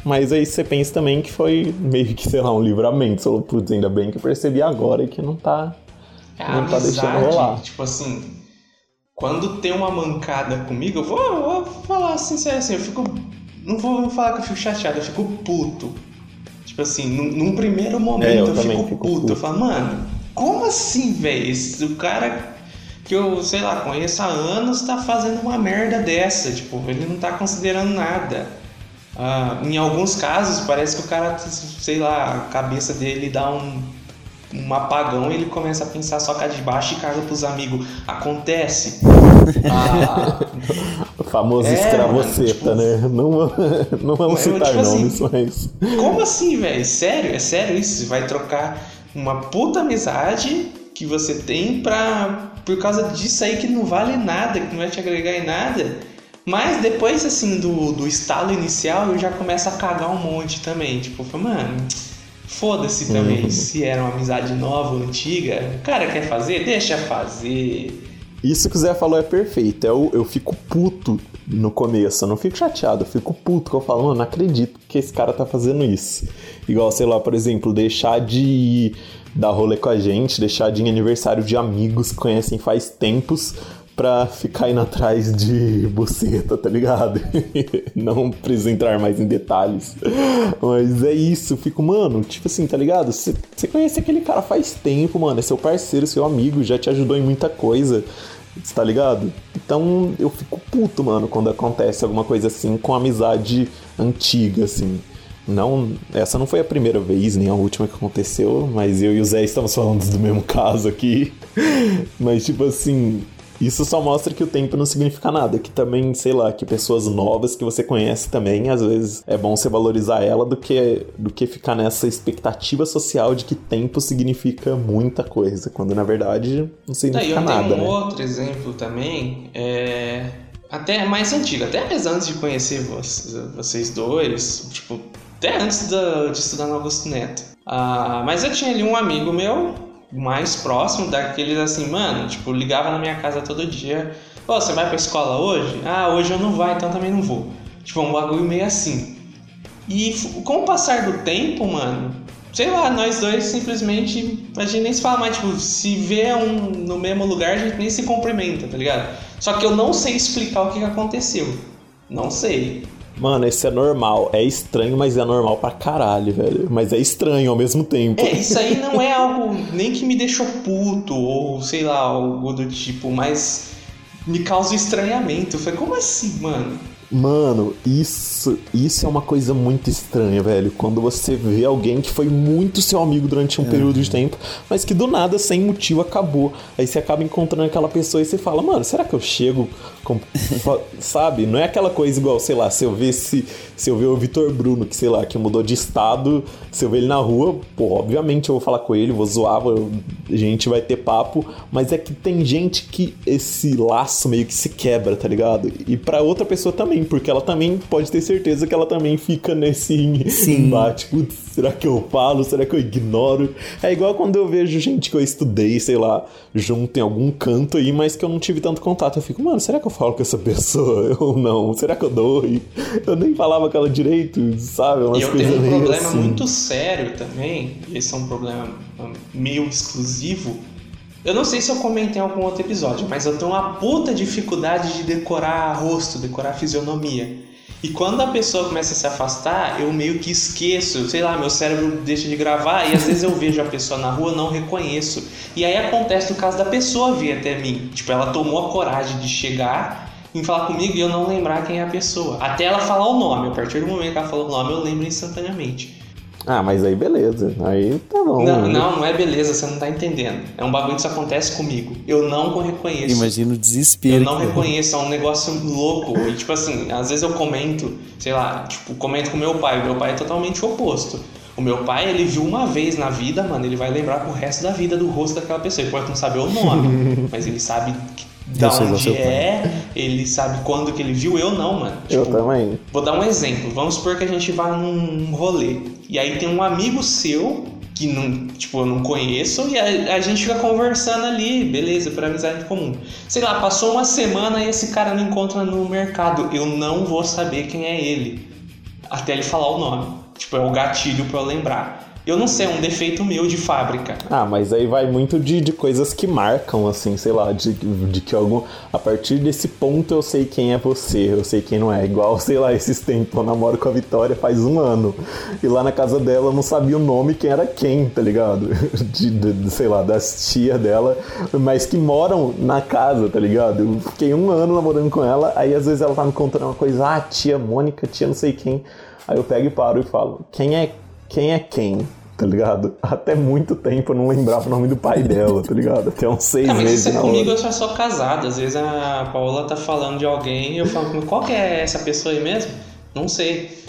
Mas aí você pensa também que foi meio que, sei lá, um livramento. Você falou, putz, ainda bem que eu percebi agora que não tá. É não amizade, tá deixando rolar. Tipo assim, quando tem uma mancada comigo, eu vou, eu vou falar sincero assim, eu fico. Não vou falar que eu fico chateado, eu fico puto. Tipo assim, num, num primeiro momento é, eu, eu fico, fico puto. puto. Eu falo, mano, como assim, velho? O cara que eu, sei lá, conheço há anos tá fazendo uma merda dessa. Tipo, ele não tá considerando nada. Ah, em alguns casos, parece que o cara, sei lá, a cabeça dele dá um, um apagão e ele começa a pensar só cá de baixo e caga pros amigos. Acontece. Ah, o famoso é, escravoceta, tipo, né? Não, não vamos citar tipo assim, nomes, assim, mas. Como assim, velho? Sério? É sério isso? Vai trocar uma puta amizade que você tem pra. Por causa disso aí que não vale nada, que não vai te agregar em nada. Mas depois, assim, do, do estalo inicial, eu já começo a cagar um monte também. Tipo, mano, foda-se também uhum. se era uma amizade nova ou antiga. O cara quer fazer? Deixa fazer. Isso que o Zé falou é perfeito. Eu, eu fico puto no começo, eu não fico chateado, eu fico puto que eu falo, mano, não acredito que esse cara tá fazendo isso. Igual, sei lá, por exemplo, deixar de dar rolê com a gente, deixar de ir em aniversário de amigos que conhecem faz tempos pra ficar indo atrás de buceta, tá ligado? não preciso entrar mais em detalhes. Mas é isso, fico, mano, tipo assim, tá ligado? Você conhece aquele cara faz tempo, mano, é seu parceiro, seu amigo, já te ajudou em muita coisa. Tá ligado? Então eu fico puto, mano, quando acontece alguma coisa assim com amizade antiga, assim. Não, essa não foi a primeira vez, nem a última que aconteceu, mas eu e o Zé estamos falando do mesmo caso aqui. mas, tipo assim, isso só mostra que o tempo não significa nada, que também, sei lá, que pessoas novas que você conhece também, às vezes é bom você valorizar ela do que do que ficar nessa expectativa social de que tempo significa muita coisa, quando na verdade não significa não, nada. Tem um né? outro exemplo também, é até mais antigo, até mesmo antes de conhecer vocês dois, tipo, até antes de estudar no Augusto Neto. Ah, mas eu tinha ali um amigo meu mais próximo daqueles assim, mano, tipo, ligava na minha casa todo dia. Ô, você vai pra escola hoje? Ah, hoje eu não vou, então também não vou. Tipo, um bagulho meio assim. E com o passar do tempo, mano, sei lá, nós dois simplesmente. A gente nem se fala mais, tipo, se vê um, no mesmo lugar, a gente nem se cumprimenta, tá ligado? Só que eu não sei explicar o que aconteceu. Não sei. Mano, isso é normal. É estranho, mas é normal pra caralho, velho. Mas é estranho ao mesmo tempo. É, isso aí não é algo nem que me deixou puto, ou sei lá, algo do tipo, mas me causa estranhamento. Foi como assim, mano? Mano, isso, isso é uma coisa muito estranha, velho. Quando você vê alguém que foi muito seu amigo durante um período de tempo, mas que do nada, sem motivo, acabou. Aí você acaba encontrando aquela pessoa e você fala, mano, será que eu chego? Com... Sabe? Não é aquela coisa igual, sei lá, se eu ver se, eu ver o Vitor Bruno, que sei lá, que mudou de estado, se eu ver ele na rua, pô, obviamente eu vou falar com ele, vou zoar, vou... a gente vai ter papo, mas é que tem gente que esse laço meio que se quebra, tá ligado? E para outra pessoa também porque ela também pode ter certeza que ela também fica nesse Sim. embate. Putz, será que eu falo? Será que eu ignoro? É igual quando eu vejo gente que eu estudei, sei lá, junto em algum canto aí, mas que eu não tive tanto contato. Eu fico, mano, será que eu falo com essa pessoa ou não? Será que eu dou? Eu nem falava com ela direito, sabe? Umas e eu tenho um problema assim. muito sério também, esse é um problema meio exclusivo eu não sei se eu comentei em algum outro episódio, mas eu tenho uma puta dificuldade de decorar rosto, decorar fisionomia. E quando a pessoa começa a se afastar, eu meio que esqueço, sei lá, meu cérebro deixa de gravar e às vezes eu vejo a pessoa na rua, não reconheço. E aí acontece o caso da pessoa vir até mim. Tipo, ela tomou a coragem de chegar e falar comigo e eu não lembrar quem é a pessoa. Até ela falar o nome. A partir do momento que ela falou o nome, eu lembro instantaneamente. Ah, mas aí beleza. Aí tá bom. Não, não, não é beleza, você não tá entendendo. É um bagulho que isso acontece comigo. Eu não reconheço. Imagina o desespero. Eu não reconheço, é um negócio louco. E tipo assim, às vezes eu comento, sei lá, tipo, comento com meu pai. Meu pai é totalmente oposto. O meu pai, ele viu uma vez na vida, mano, ele vai lembrar pro resto da vida do rosto daquela pessoa. Ele pode não saber o nome, mas ele sabe da onde é, ele sabe quando que ele viu, eu não, mano. Tipo, eu também. Vou dar um exemplo. Vamos supor que a gente vai num rolê. E aí tem um amigo seu que não, tipo, eu não conheço e a, a gente fica conversando ali, beleza, por amizade comum. Sei lá, passou uma semana e esse cara me encontra no mercado. Eu não vou saber quem é ele. Até ele falar o nome. Tipo, é o gatilho para eu lembrar. Eu não sei, é um defeito meu de fábrica. Ah, mas aí vai muito de, de coisas que marcam, assim, sei lá, de, de que algum. A partir desse ponto eu sei quem é você, eu sei quem não é. Igual, sei lá, esses tempos, eu namoro com a Vitória faz um ano. E lá na casa dela eu não sabia o nome, quem era quem, tá ligado? De, de sei lá, das tia dela, mas que moram na casa, tá ligado? Eu fiquei um ano namorando com ela, aí às vezes ela tá me contando uma coisa, ah, tia Mônica, tia não sei quem. Aí eu pego e paro e falo, quem é quem é quem, tá ligado? Até muito tempo eu não lembrava o nome do pai dela, tá ligado? Até uns seis Não, meses isso é comigo, hora. eu já sou casado. Às vezes a Paola tá falando de alguém e eu falo, qual que é essa pessoa aí mesmo? Não sei.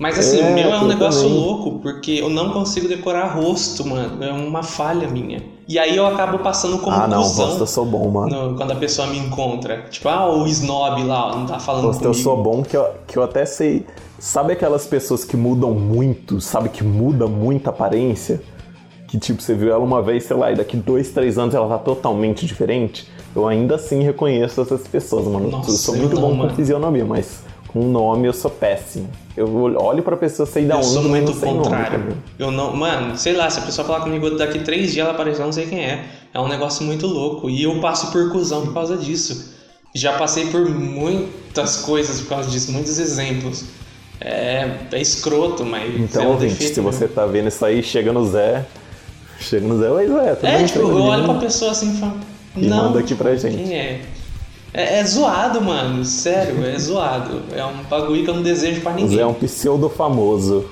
Mas assim, É, o meu é um eu negócio também. louco, porque eu não consigo decorar rosto, mano. É uma falha minha. E aí eu acabo passando como Ah, não, cuzão rosto eu sou bom, mano. no- quando a pessoa me encontra. Tipo, ah, o snob lá, ó, não tá falando Rosto eu comigo. sou bom que eu, que eu até sei. Sabe aquelas pessoas que mudam muito, sabe que muda muito a aparência? Que tipo, você viu ela uma vez, sei lá, e daqui dois, três anos ela tá totalmente diferente? Eu ainda assim reconheço essas pessoas, mano. Nossa, eu sou eu muito não, bom mano. com fisionomia, mas com nome eu sou péssimo. Eu olho pra pessoa, sei da Eu onde, sou mas muito nome. contrário. também. eu não, mano, sei lá, se a pessoa falar comigo daqui três dias ela aparecer, eu não sei quem é. É um negócio muito louco. E eu passo por cuzão por causa disso. Já passei por muitas coisas por causa disso, muitos exemplos. É, é escroto, mas. Então, é um ouvinte, defeito se meu. você tá vendo isso aí, chega no Zé. Chega no Zé, oi Zé, tudo É, bem? tipo, eu olho pra pessoa assim e falo. E não, manda aqui pra gente. Quem é? É? É zoado, mano. Sério, é zoado. É um bagulho que eu não desejo pra ninguém. Zé é um pseudo famoso.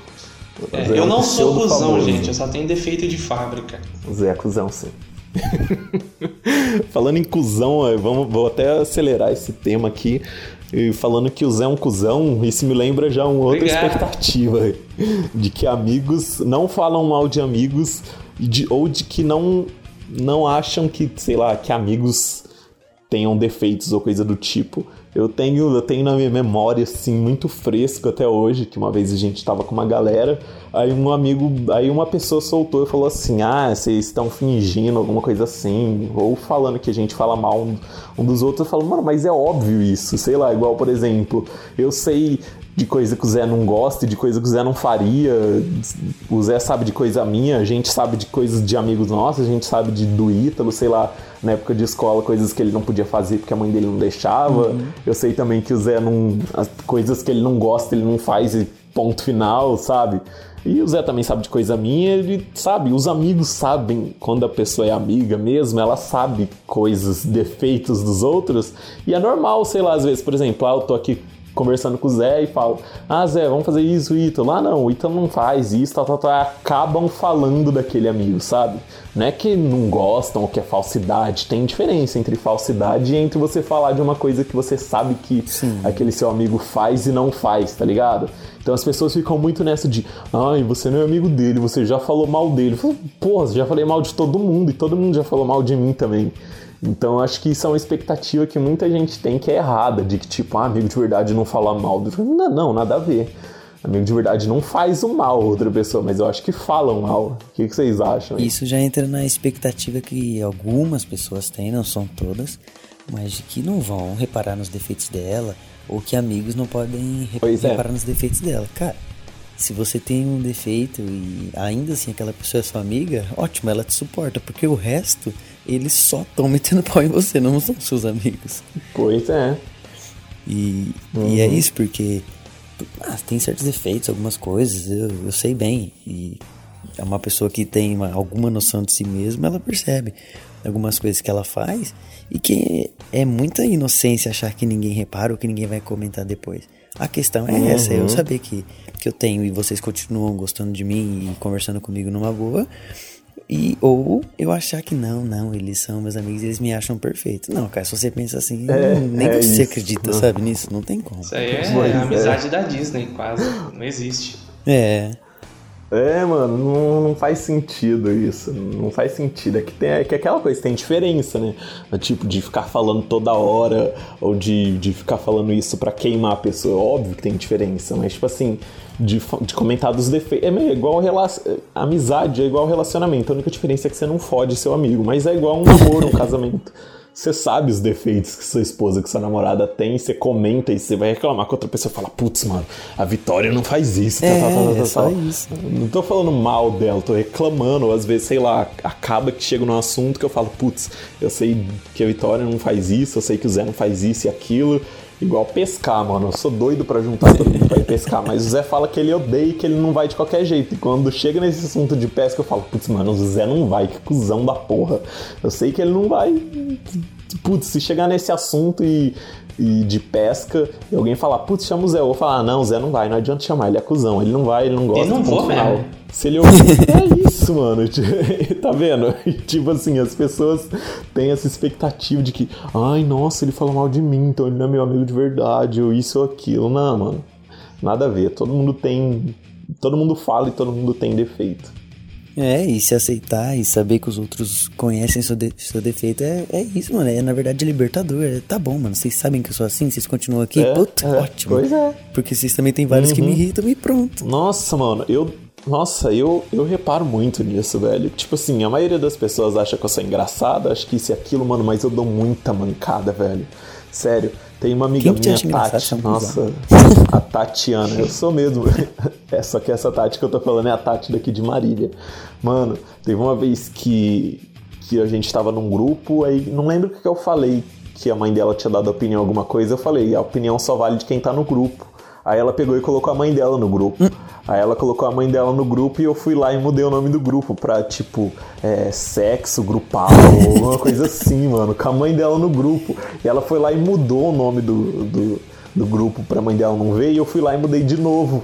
É, é eu um não sou cuzão, famoso. gente. Eu só tenho defeito de fábrica. O Zé é cuzão, sim. Falando em cuzão, eh, vamos, vou até acelerar esse tema aqui. E falando que o Zé é um cuzão, isso me lembra já uma outra Obrigado. expectativa de que amigos não falam mal de amigos de- ou de que não, não acham que, sei lá, que amigos tenham defeitos ou coisa do tipo. Eu tenho, eu tenho na minha memória, assim, muito fresco até hoje, que uma vez a gente tava com uma galera, aí um amigo, aí uma pessoa soltou e falou assim, ah, vocês estão fingindo alguma coisa assim, ou falando que a gente fala mal um, um dos outros, eu falo, mano, mas é óbvio isso, sei lá, igual, por exemplo, eu sei de coisa que o Zé não gosta de coisa que o Zé não faria. O Zé sabe de coisa minha, a gente sabe de coisas de amigos nossos, a gente sabe de, do Ítalo, sei lá, na época de escola, coisas que ele não podia fazer porque a mãe dele não deixava. Eu sei também que o Zé não. As coisas que ele não gosta, ele não faz e ponto final, sabe? E o Zé também sabe de coisa minha, ele sabe, os amigos sabem quando a pessoa é amiga mesmo, ela sabe coisas, defeitos dos outros, e é normal, sei lá, às vezes, por exemplo, ah, eu tô aqui conversando com o Zé e falo, ah, Zé, vamos fazer isso, Ítalo. Ah, não, o Ítalo não faz isso, tal, tal, tal. Acabam falando daquele amigo, sabe? Não é que não gostam ou que é falsidade. Tem diferença entre falsidade e entre você falar de uma coisa que você sabe que aquele seu amigo faz e não faz, tá ligado? Então as pessoas ficam muito nessa de, ai, você não é amigo dele, você já falou mal dele. Porra, já falei mal de todo mundo e todo mundo já falou mal de mim também. Então acho que isso é uma expectativa que muita gente tem que é errada, de que tipo, ah, amigo de verdade não fala mal. do- Não, não, nada a ver. Amigo de verdade não faz o mal a outra pessoa, mas eu acho que falam mal. O que, que vocês acham? Isso já entra na expectativa que algumas pessoas têm, não são todas, mas de que não vão reparar nos defeitos dela, ou que amigos não podem re- Pois é. reparar nos defeitos dela. Cara, se você tem um defeito e ainda assim aquela pessoa é sua amiga, ótimo, ela te suporta, porque o resto, eles só estão metendo pau em você, não são seus amigos. Pois é. E, e é isso, porque ah, tem certos defeitos, algumas coisas, eu, eu sei bem. E é uma pessoa que tem uma- alguma noção de si mesma, ela percebe algumas coisas que ela faz e que é muita inocência achar que ninguém repara ou que ninguém vai comentar depois. A questão é essa, é eu saber que, que eu tenho e vocês continuam gostando de mim e conversando comigo numa boa. E, ou eu achar que não, não, eles são meus amigos, eles me acham perfeito. Não, cara, se você pensa assim, É, nem é você isso. acredita, sabe, nisso? Não tem como. Isso aí é é. a amizade da Disney, quase. Não existe. É. É, mano, não, não, faz sentido isso. Não faz sentido. É que, tem, é que aquela coisa tem diferença, né? Tipo, de ficar falando toda hora, ou de, de ficar falando isso para queimar a pessoa. Óbvio que tem diferença, mas, tipo assim, de, de comentar dos defeitos. É meio igual relacion... amizade, é igual relacionamento. A única diferença é que você não fode seu amigo, mas é igual um namoro, um casamento. Você sabe os defeitos que sua esposa, que sua namorada tem, você comenta e você vai reclamar com outra pessoa fala, putz, mano, a Vitória não faz isso. É, tal, tal, tal, é só isso. Não tô falando mal dela, tô reclamando, às vezes, sei lá, acaba que chega num assunto que eu falo, putz, eu sei que a Vitória não faz isso, eu sei que o Zé não faz isso e aquilo, Igual pescar, mano. Eu sou doido para juntar todo mundo pra ir pescar. Mas o Zé fala que ele odeia e que ele não vai de qualquer jeito. E quando chega nesse assunto de pesca, eu falo, putz, mano, o Zé não vai, que cuzão da porra. Eu sei que ele não vai. Putz, se chegar nesse assunto e, e de pesca, e alguém falar, putz, chama o Zé, eu vou falar, ah, não, o Zé não vai, não adianta chamar, ele é cuzão, ele não vai, ele não gosta. Ele não vou final. mesmo. Se ele ouvir, é isso, mano. tá vendo? tipo assim, as pessoas têm essa expectativa de que, ai, nossa, ele fala mal de mim, então ele não é meu amigo de verdade, ou isso ou aquilo. Não, mano. Nada a ver. Todo mundo tem. Todo mundo fala e todo mundo tem defeito. É, e se aceitar e saber que os outros conhecem seu, de, seu defeito é, é isso, mano. É na verdade libertador. É, tá bom, mano. Vocês sabem que eu sou assim, vocês continuam aqui. É, Puta, é, ótimo. Pois é. Porque vocês também tem vários uhum. que me uhum. irritam e pronto. Nossa, mano, eu nossa, eu, eu reparo muito nisso, velho. Tipo assim, a maioria das pessoas acha que eu sou engraçada, acho que isso e aquilo, mano, mas eu dou muita mancada, velho. Sério. Tem uma amiga Quem minha, Tati. Nossa, a Tatiana. Eu sou mesmo. É, só que essa Tati que eu tô falando é a Tati daqui de Marília. Mano, teve uma vez que, que a gente tava num grupo, aí não lembro o que eu falei, que a mãe dela tinha dado opinião alguma coisa. Eu falei, a opinião só vale de quem tá no grupo. Aí ela pegou e colocou a mãe dela no grupo. Aí ela colocou a mãe dela no grupo e eu fui lá e mudei o nome do grupo pra, tipo, é, sexo grupal alguma coisa assim, mano. Com a mãe dela no grupo. E ela foi lá e mudou o nome do, do, do grupo pra mãe dela não ver e eu fui lá e mudei de novo.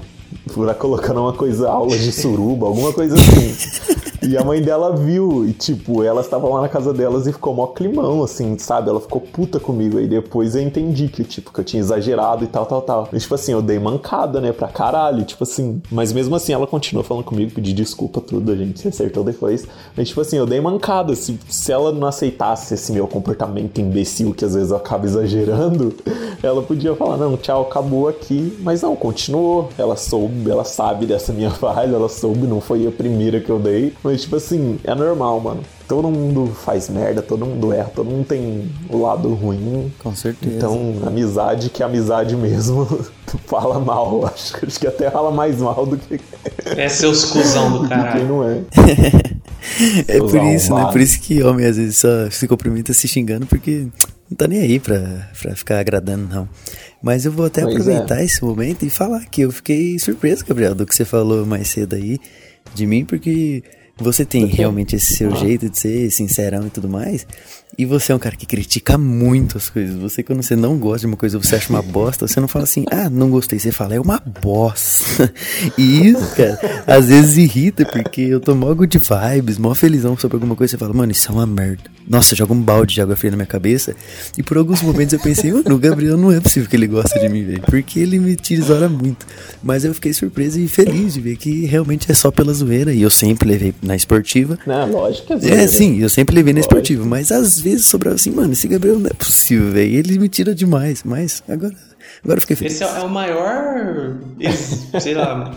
Lá colocando uma coisa, aula de suruba, alguma coisa assim. E a mãe dela viu, e tipo, elas estavam lá na casa delas e ficou mó climão, assim, sabe? Ela ficou puta comigo. Aí depois eu entendi que, tipo, que eu tinha exagerado e tal, tal, tal. E, tipo assim, eu dei mancada, né, pra caralho, tipo assim. Mas mesmo assim, ela continuou falando comigo, pedi desculpa, tudo, a gente se acertou depois. Mas, tipo assim, eu dei mancada. Se, se ela não aceitasse esse meu comportamento imbecil, que às vezes eu acabo exagerando, ela podia falar, não, tchau, acabou aqui. Mas não, continuou. Ela soube, ela sabe dessa minha falha, ela soube, não foi a primeira que eu dei. Mas mas, tipo assim, é normal, mano. Todo mundo faz merda, todo mundo erra, todo mundo tem o lado ruim. Com certeza. Então, amizade que é amizade mesmo, fala mal. Acho, acho que até fala mais mal do que. É seus cuzão do caralho. Quem não é. é por isso, né? Por isso que homem às vezes só se cumprimenta se xingando, porque não tá nem aí pra, pra ficar agradando, não. Mas eu vou até pois aproveitar é. esse momento e falar que eu fiquei surpreso, Gabriel, do que você falou mais cedo aí de mim, porque você tem realmente esse seu jeito de ser sincerão e tudo mais. E você é um cara que critica muito as coisas. Você, quando você não gosta de uma coisa, você acha uma bosta, você não fala assim, ah, não gostei. Você fala, é uma bosta. E isso, cara, às vezes irrita, porque eu tô mó good vibes, mó felizão sobre alguma coisa. Você fala, mano, isso é uma merda. Nossa, joga um balde de água fria na minha cabeça. E por alguns momentos eu pensei, mano, o Gabriel não é possível que ele gosta de mim, velho. Porque ele me tesoura muito. Mas eu fiquei surpreso e feliz de ver que realmente é só pela zoeira. E eu sempre levei na esportiva. Não, lógico que é. É, sim, eu sempre levei na esportiva. Mas às vezes sobrava assim, mano, esse Gabriel não é possível, velho. Ele me tira demais. Mas agora, agora eu fiquei feliz. Esse é, o maior, sei lá,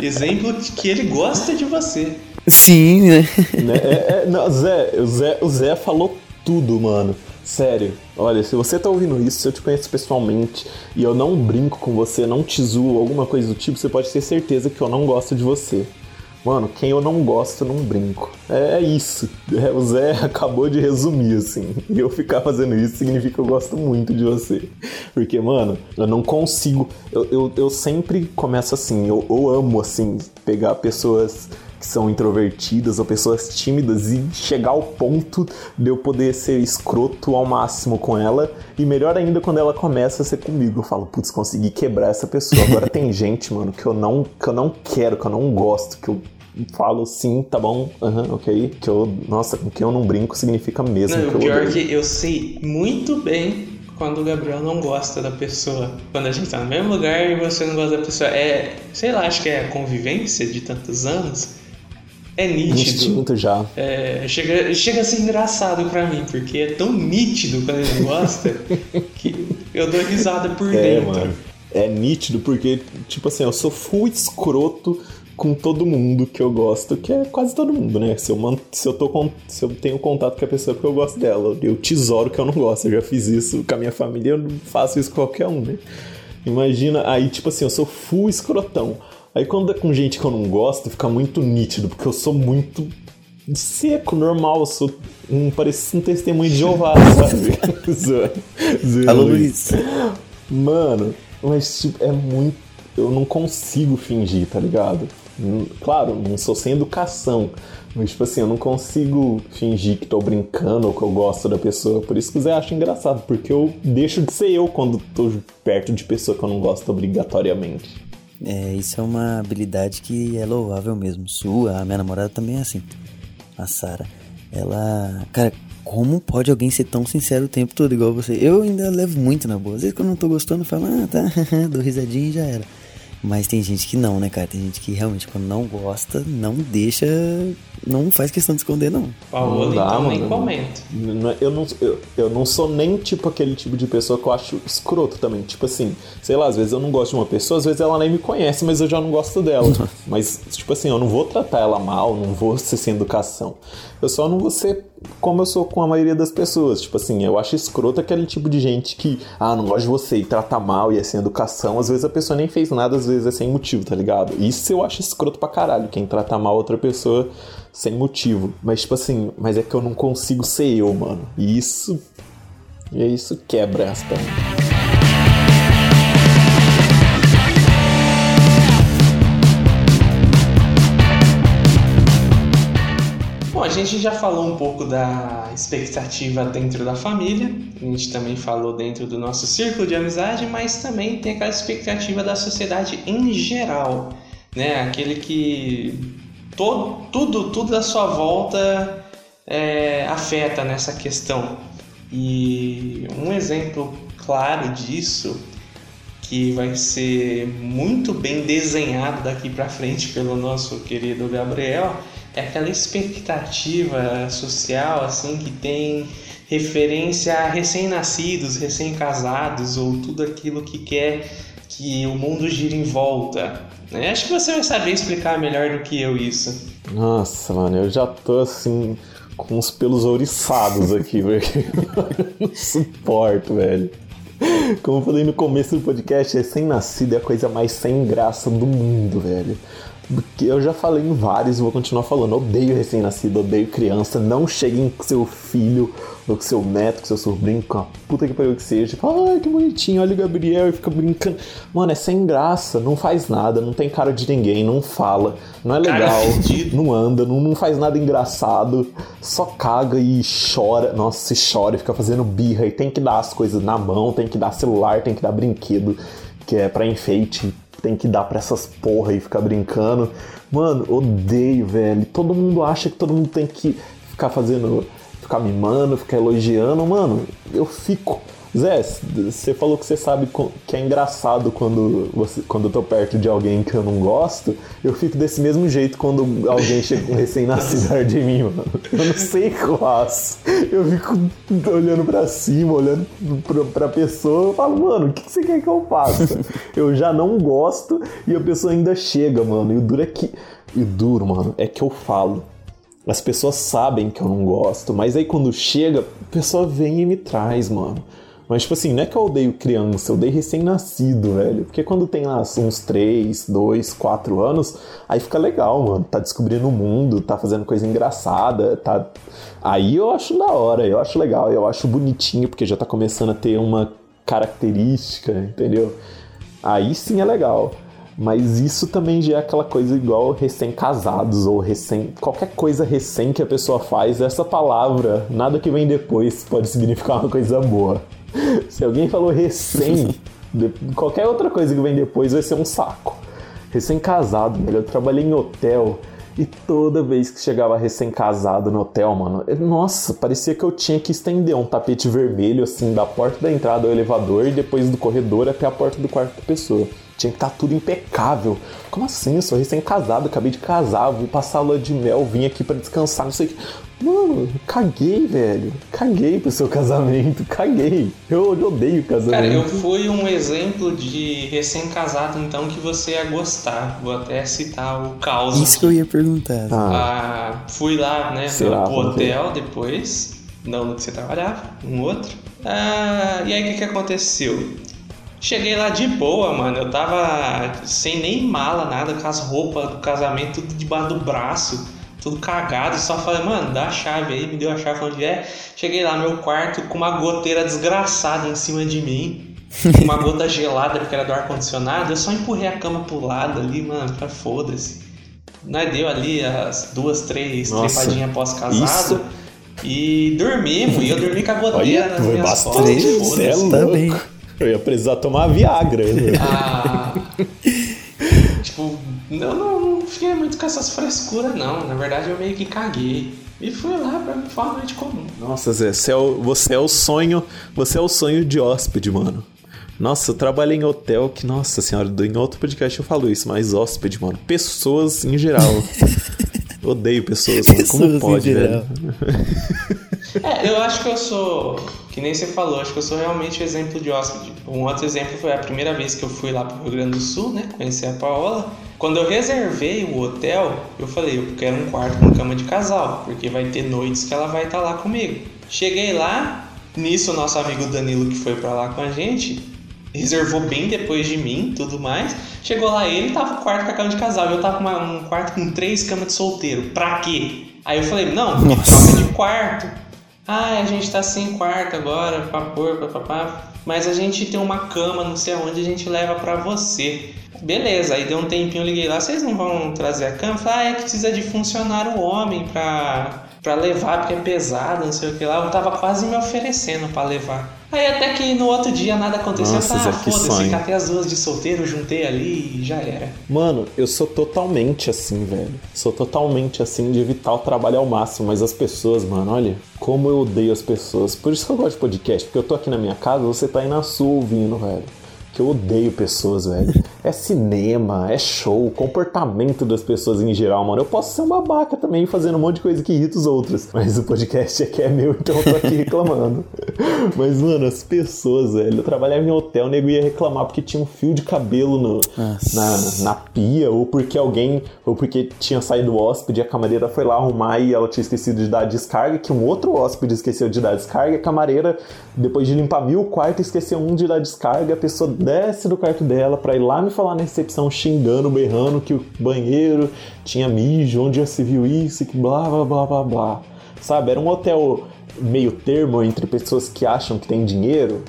exemplo de que ele gosta de você. Sim, né? né? É, é, não, Zé, o Zé, o Zé falou tudo, mano. Sério, olha, se você tá ouvindo isso, se eu te conheço pessoalmente e eu não brinco com você, não te zoo, alguma coisa do tipo, você pode ter certeza que eu não gosto de você. Mano, quem eu não gosto, não brinco. É, é isso. É, o Zé acabou de resumir, assim. E eu ficar fazendo isso significa que eu gosto muito de você. Porque, mano, eu não consigo. Eu, eu, eu sempre começo assim. Eu, eu amo, assim, pegar pessoas que são introvertidas ou pessoas tímidas e chegar ao ponto de eu poder ser escroto ao máximo com ela. E melhor ainda quando ela começa a ser comigo. Eu falo, putz, consegui quebrar essa pessoa. Agora tem gente, mano, que eu não, que eu não quero, que eu não gosto, que eu falo sim, tá bom, uhum, ok. Que eu, nossa, com quem eu não brinco significa mesmo não, que o pior é que eu sei muito bem quando o Gabriel não gosta da pessoa. Quando a gente tá no mesmo lugar e você não gosta da pessoa. É, sei lá, acho que é a convivência de tantos anos. É nítido. Instinto já. É, chega, chega a ser engraçado pra mim, porque é tão nítido quando ele gosta que eu dou risada por É, dentro. mano. É nítido porque, tipo assim, eu sou full escroto com todo mundo que eu gosto, que é quase todo mundo, né? Se eu, man... se eu, tô con- se eu tenho contato com a pessoa porque eu gosto dela, eu tesouro que eu não gosto. Eu já fiz isso com a minha família, eu não faço isso com qualquer um, né? Imagina, aí, tipo assim, eu sou full escrotão. Aí quando é com gente que eu não gosto, fica muito nítido, porque eu sou muito seco, normal, eu sou um, parece um testemunho de Jeová, sabe? Alô. Luiz. Mano, mas tipo, é muito. Eu não consigo fingir, tá ligado? Hum, Claro, não sou sem educação. Mas, tipo assim, eu não consigo fingir que tô brincando ou que eu gosto da pessoa. Por isso que Zé acha engraçado, porque eu deixo de ser eu quando tô perto de pessoa que eu não gosto obrigatoriamente. É, isso é uma habilidade que é louvável mesmo. Sua, a minha namorada também é assim. A Sara. Ela. Cara, como pode alguém ser tão sincero o tempo todo igual você? Eu ainda levo muito na boa. Às vezes quando eu não tô gostando, eu falo, ah, tá, dou risadinha e já era. Mas tem gente que não, né, cara? Tem gente que realmente, quando não gosta, não deixa. Não faz questão de esconder, não. Paola, Não dá, então nem mano. é- Eu não, eu, eu não sou nem tipo aquele tipo de pessoa que eu acho escroto também. Tipo assim, sei lá, às vezes eu não gosto de uma pessoa, às vezes ela nem me conhece, mas eu já não gosto dela. mas, tipo assim, eu não vou tratar ela mal, não vou ser sem educação. Eu só não vou ser como eu sou com a maioria das pessoas. Tipo assim, eu acho escroto aquele tipo de gente que, ah, não gosto de você e trata mal e é sem educação. Às vezes a pessoa nem fez nada, às vezes é sem motivo, tá ligado? Isso eu acho escroto pra caralho, quem trata mal outra pessoa sem motivo. Mas, tipo assim, mas é que eu não consigo ser eu, mano. E isso. E isso quebra as gente já falou um pouco da expectativa dentro da família, a gente também falou dentro do nosso círculo de amizade, mas também tem aquela expectativa da sociedade em geral, né? Aquele que todo, tudo, tudo à sua volta é, afeta nessa questão. E um exemplo claro disso que vai ser muito bem desenhado daqui para frente pelo nosso querido Gabriel é aquela expectativa social assim que tem referência a recém-nascidos, recém-casados ou tudo aquilo que quer que o mundo gire em volta. né? Acho que você vai saber explicar melhor do que eu isso. Nossa, mano, eu já tô assim. Com os pelos ouriçados aqui. Eu não suporto, velho. Como eu falei no começo do podcast, recém-nascido é a coisa mais sem graça do mundo, velho. Porque eu já falei em vários e vou continuar falando. Odeio recém-nascido, odeio criança. Não cheguem com seu filho, ou com seu neto, com seu sobrinho, com a puta que pariu que seja. Fala, ai que bonitinho, olha o Gabriel e fica brincando. Mano, é sem graça, não faz nada, não tem cara de ninguém, não fala, não é legal, não anda, não, não faz nada engraçado, só caga e chora. Nossa, se chora e fica fazendo birra e tem que dar as coisas na mão, tem que dar celular, tem que dar brinquedo, que é pra enfeite, tem que dar pra essas porra e ficar brincando. Mano, odeio, velho. Todo mundo acha que todo mundo tem que ficar fazendo, ficar mimando, ficar elogiando. Mano, eu fico. Zé, você falou que você sabe que é engraçado quando, você, quando eu tô perto de alguém que eu não gosto. Eu fico desse mesmo jeito quando alguém chega com recém-nascido perto de mim, mano. Eu não sei o que eu faço. Eu fico olhando pra cima, olhando pra, pra pessoa. Eu falo, mano, o que que você quer que eu faça? Eu já não gosto e a pessoa ainda chega, mano. E o duro é que. E o duro, mano, é que eu falo. As pessoas sabem que eu não gosto, mas aí quando chega, a pessoa vem e me traz, mano. Mas, tipo assim, não é que eu odeio criança, eu odeio recém-nascido, velho. Porque quando tem lá uns 3, 2, 4 anos, aí fica legal, mano. Tá descobrindo o mundo, tá fazendo coisa engraçada, tá. Aí eu acho da hora, eu acho legal, eu acho bonitinho, porque já tá começando a ter uma característica, entendeu? Aí sim é legal. Mas isso também já é aquela coisa igual recém-casados ou recém. qualquer coisa recém que a pessoa faz, essa palavra, nada que vem depois pode significar uma coisa boa. Se alguém falou recém, qualquer outra coisa que vem depois vai ser um saco. Recém-casado, velho. Eu trabalhei em hotel E toda vez que chegava recém-casado no hotel, mano, nossa, parecia que eu tinha que estender um tapete vermelho, assim, da porta da entrada do elevador e depois do corredor até a porta do quarto da pessoa. Tinha que estar tá tudo impecável. Como assim? Eu sou recém-casado, acabei de casar, vou passar a lua de mel, vim aqui para descansar, não sei o que. Mano, caguei, velho. Caguei pro seu casamento, caguei. Eu, eu odeio casamento. Cara, eu fui um exemplo de recém-casado, então, que você ia gostar. Vou até citar o caos. Isso que eu ia perguntar. Ah. ah fui lá, né, lá, no hotel depois, não no que você trabalhava, um outro. Ah, e aí o que, que aconteceu? Cheguei lá de boa, mano. Eu tava sem nem mala, nada, com as roupas do casamento tudo debaixo do braço, tudo cagado. Só falei, mano, dá a chave aí, me deu a chave onde é. Cheguei lá no meu quarto com uma goteira desgraçada em cima de mim. uma gota gelada porque era do ar-condicionado. Eu só empurrei a cama pro lado ali, mano, pra foda-se. Nós deu ali as duas, três trepadinhas pós-casado. E dormimos, e eu dormi com a goteira Olha, nas minhas bastante, costas. Você é louco. Eu ia precisar tomar Viagra. Né? Ah, tipo, eu não, não fiquei muito com essas frescuras, não. Na verdade, eu meio que caguei. E fui lá pra me falar noite comum. Nossa, Zé, você é, o, você é o sonho. Você é o sonho de hóspede, mano. Nossa, eu trabalhei em hotel que, nossa senhora, em outro podcast eu falo isso, mas hóspede, mano. Pessoas em geral. Odeio pessoas, pessoas Como pode, velho? É, eu acho que eu sou, que nem você falou, acho que eu sou realmente exemplo de hóspede. Um outro exemplo foi a primeira vez que eu fui lá pro Rio Grande do Sul, né? Conhecer a Paola. Quando eu reservei o hotel, eu falei, eu quero um quarto com cama de casal, porque vai ter noites que ela vai estar tá lá comigo. Cheguei lá, nisso o nosso amigo Danilo que foi para lá com a gente, reservou bem depois de mim, tudo mais. Chegou lá ele, tava com quarto com a cama de casal, eu tava com uma, um quarto com três camas de solteiro. Pra quê? Aí eu falei, não, troca de quarto. Ah, a gente tá sem quarto agora, papor, papapá. Mas a gente tem uma cama, não sei aonde, a gente leva pra você. Beleza, aí deu um tempinho, eu liguei lá, vocês não vão trazer a cama? Falei, ah, é que precisa de funcionário homem pra, pra levar, porque é pesado, não sei o que lá. Eu tava quase me oferecendo pra levar. Aí até que no outro dia nada aconteceu. Nossa, ah, foda-se, catei as duas de solteiro, juntei ali e já era. Mano, eu sou totalmente assim, velho. Sou totalmente assim de evitar o trabalho ao máximo, mas as pessoas, mano, olha, como eu odeio as pessoas. Por isso que eu gosto de podcast, porque eu tô aqui na minha casa, você tá aí na sua ouvindo, velho que eu odeio pessoas, velho. É cinema, é show, comportamento das pessoas em geral, mano. Eu posso ser um babaca também fazendo um monte de coisa que irrita os outros. Mas o podcast aqui é meu, então eu tô aqui reclamando. Mas, mano, as pessoas, velho. Eu trabalhava em hotel, o nego ia reclamar porque tinha um fio de cabelo no, na, na pia, ou porque alguém, ou porque tinha saído o hóspede e a camareira foi lá arrumar e ela tinha esquecido de dar a descarga, que um outro hóspede esqueceu de dar a descarga, a camareira, depois de limpar mil quarto, esqueceu um de dar descarga, a pessoa desce do quarto dela para ir lá me falar na recepção xingando, berrando que o banheiro tinha mijo, onde já se viu isso, que blá blá blá blá blá. Sabe? Era um hotel meio termo entre pessoas que acham que tem dinheiro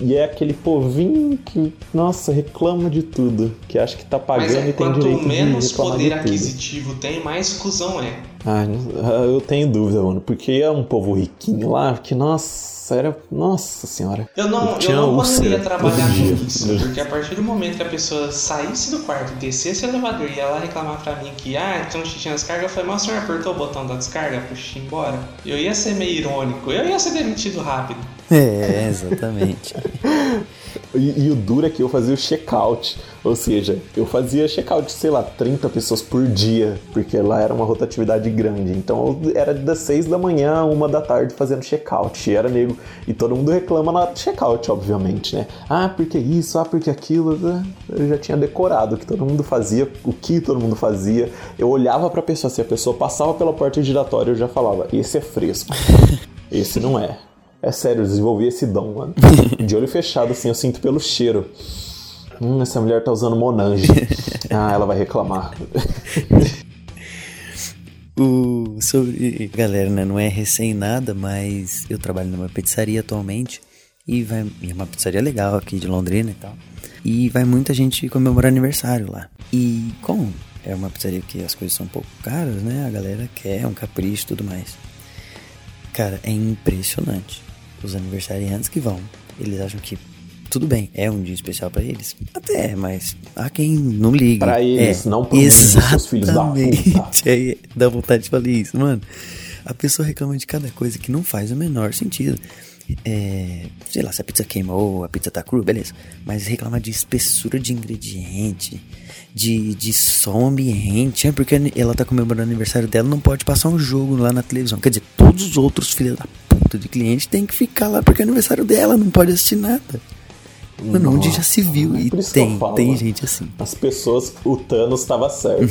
e é aquele povinho que, nossa, reclama de tudo, que acha que tá pagando é, e tem direito de reclamar menos poder aquisitivo tem, mais cuzão é. Ah, eu tenho dúvida, mano, porque é um povo riquinho lá que, nossa, era. Nossa senhora. Eu não, eu, eu não poderia trabalhar com isso. Porque a partir do momento que a pessoa saísse do quarto, descesse o elevador e ela reclamar pra mim que, ah, um xixi na descarga, eu falei, mas o senhor apertou o botão da descarga xixi embora? Eu ia ser meio irônico, eu ia ser demitido rápido. É, exatamente. E, e, o duro é que eu fazia o check-out. Ou seja, eu fazia check-out, sei lá, 30 pessoas por dia, porque lá era uma rotatividade grande. Então era das 6 da manhã a 1 da tarde fazendo check-out. E era nego. E todo mundo reclama na check-out, obviamente, né? Ah, porque isso, ah, porque aquilo. Eu já tinha decorado o que todo mundo fazia, o que todo mundo fazia. Eu olhava pra pessoa, se a pessoa passava pela porta giratória, eu já falava: esse é fresco. Esse não é. É sério, eu desenvolvi esse dom, mano. De olho fechado, assim, eu sinto pelo cheiro. Hum, essa mulher tá usando Monange. Ah, ela vai reclamar. o, sobre. Galera, né? Não é recém nada, mas eu trabalho numa pizzaria atualmente. E vai. É uma pizzaria legal aqui de Londrina e tal. E vai muita gente comemorar aniversário lá. E como é uma pizzaria que as coisas são um pouco caras, né? A galera quer um capricho e tudo mais. Cara, é impressionante os aniversariantes que vão, eles acham que tudo bem, é um dia especial para eles. Até, mas há quem não ligue. Pra eles, é, não mundo, seus filhos da puta. Aí dá vontade de falar isso, mano. A pessoa reclama de cada coisa que não faz o menor sentido. É, sei lá, se a pizza queimou, a pizza tá crua, beleza. Mas reclamar de espessura de ingrediente, de, de som ambiente, é porque ela tá comemorando o aniversário dela, não pode passar um jogo lá na televisão. Quer dizer, todos os outros filhos da puta de cliente tem que ficar lá porque é aniversário dela, não pode assistir nada. Mano, onde já se viu e tem, tem gente assim. As pessoas, o Thanos estava certo.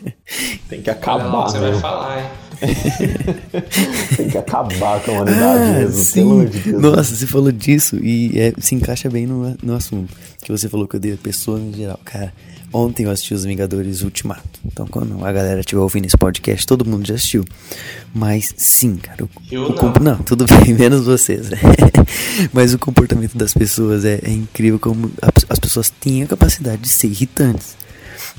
tem que acabar. Não, você vai falar, hein? Tem que acabar com a humanidade ah, mesmo, sim. pelo amor de Deus. Nossa, você falou disso e é, se encaixa bem no, no assunto. Que você falou que eu dei a pessoa em geral. Cara, ontem eu assisti Os Vingadores Ultimato. Então, quando a galera estiver ouvindo esse podcast, todo mundo já assistiu. Mas sim, cara. O, eu o não. não, tudo bem, menos vocês. Mas o comportamento das pessoas é, é incrível como as pessoas têm a capacidade de ser irritantes.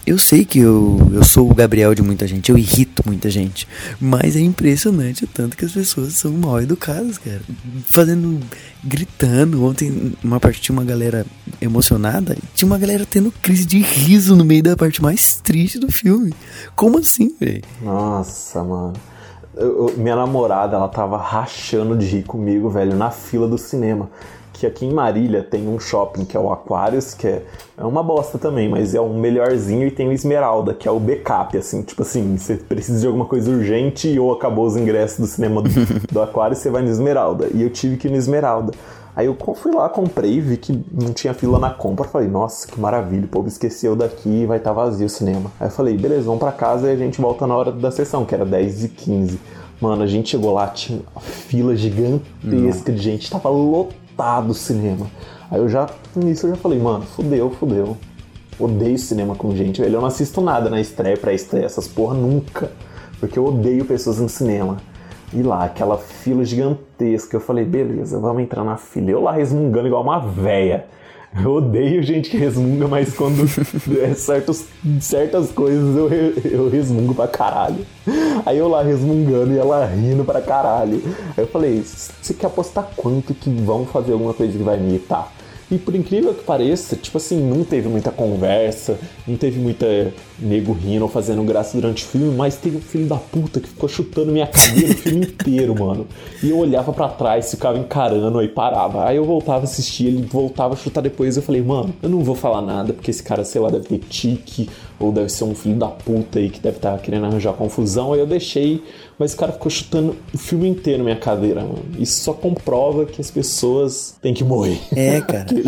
Eu sei que eu, eu sou o Gabriel de muita gente, eu irrito muita gente. Mas é impressionante o tanto que as pessoas são mal educadas, cara. Fazendo. gritando. Ontem, uma parte tinha uma galera emocionada, tinha uma galera tendo crise de riso no meio da parte mais triste do filme. Como assim, velho? Nossa, mano. Eu, eu, minha namorada, ela tava rachando de rir comigo, velho, na fila do cinema que aqui em Marília tem um shopping que é o Aquarius, que é, é uma bosta também, mas é um melhorzinho, e tem o Esmeralda, que é o backup, assim, tipo assim, você precisa de alguma coisa urgente ou acabou os ingressos do cinema do, do Aquarius, você vai no Esmeralda. E eu tive que ir no Esmeralda. Aí eu fui lá, comprei, vi que não tinha fila na compra. Falei, nossa, que maravilha, o povo esqueceu daqui vai estar tá vazio o cinema. Aí eu falei, beleza, vamos pra casa e a gente volta na hora da sessão, que era 10 e 15 Mano, a gente chegou lá, tinha uma fila gigantesca de gente, tava lotado lotado o cinema. Aí eu já, início eu já falei, mano, fudeu, fudeu. Odeio cinema com gente, velho. Eu não assisto nada na estreia, pré-estreia, essas porra nunca. Porque eu odeio pessoas no cinema. E lá, aquela fila gigantesca. Eu falei, beleza, vamos entrar na fila. Eu lá resmungando igual uma véia. Eu odeio gente que resmunga, mas quando é certos, certas coisas eu, eu resmungo pra caralho. Aí eu lá resmungando e ela rindo pra caralho. Aí eu falei, você quer apostar quanto que vão fazer alguma coisa que vai me irritar? E por incrível que pareça, tipo assim, não teve muita conversa, não teve muita nego rindo ou fazendo graça durante o filme, mas teve um filho da puta que ficou chutando minha cadeira o filme inteiro, mano. E eu olhava para trás, ficava encarando, aí parava. Aí eu voltava a assistir, ele voltava a chutar depois. Eu falei, mano, eu não vou falar nada, porque esse cara, sei lá, deve ter tique, ou deve ser um filho da puta aí que deve estar tá querendo arranjar confusão. Aí eu deixei mas o cara ficou chutando o filme inteiro na minha cadeira, mano. Isso só comprova que as pessoas têm que morrer. É, cara.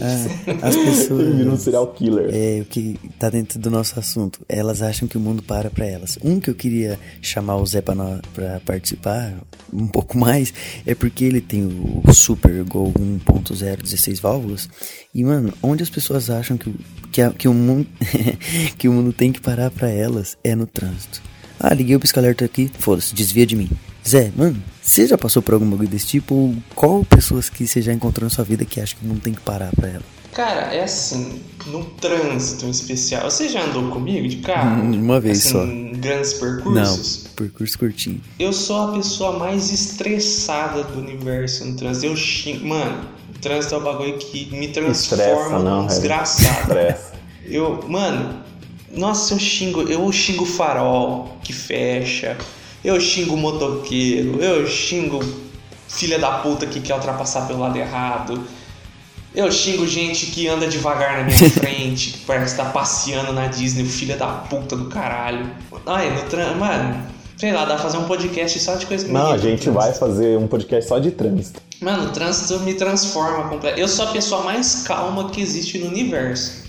Ah, as pessoas. viram um serial killer. É, o que tá dentro do nosso assunto. Elas acham que o mundo para pra elas. Um que eu queria chamar o Zé pra, no, pra participar um pouco mais é porque ele tem o Super Gol 1.0 16 válvulas. E, mano, onde as pessoas acham que, que, a, que, o, mundo, que o mundo tem que parar pra elas é no trânsito. Ah, liguei o pisca-alerta aqui, foda-se, desvia de mim. Zé, mano, você já passou por algum bagulho desse tipo? Ou qual pessoas que você já encontrou na sua vida que acha que não tem que parar pra ela? Cara, é assim, no trânsito em especial. Você já andou comigo de carro? Hum, uma vez assim, só. Em grandes percursos? Não, percurso curtinho. Eu sou a pessoa mais estressada do universo no trânsito. Eu xingo. Mano, o trânsito é um bagulho que me transforma Estressa, não, num desgraçado. Estressa. Eu, mano, nossa, eu xingo, eu xingo farol que fecha, eu xingo motoqueiro, eu xingo filha da puta que quer ultrapassar pelo lado errado. Eu xingo gente que anda devagar na minha frente, que parece estar tá passeando na Disney, filha da puta do caralho. Ai, no trânsito, mano, sei lá, dá pra fazer um podcast só de coisa que Não, a gente vai fazer um podcast só de trânsito. Mano, o trânsito me transforma completamente. Eu sou a pessoa mais calma que existe no universo,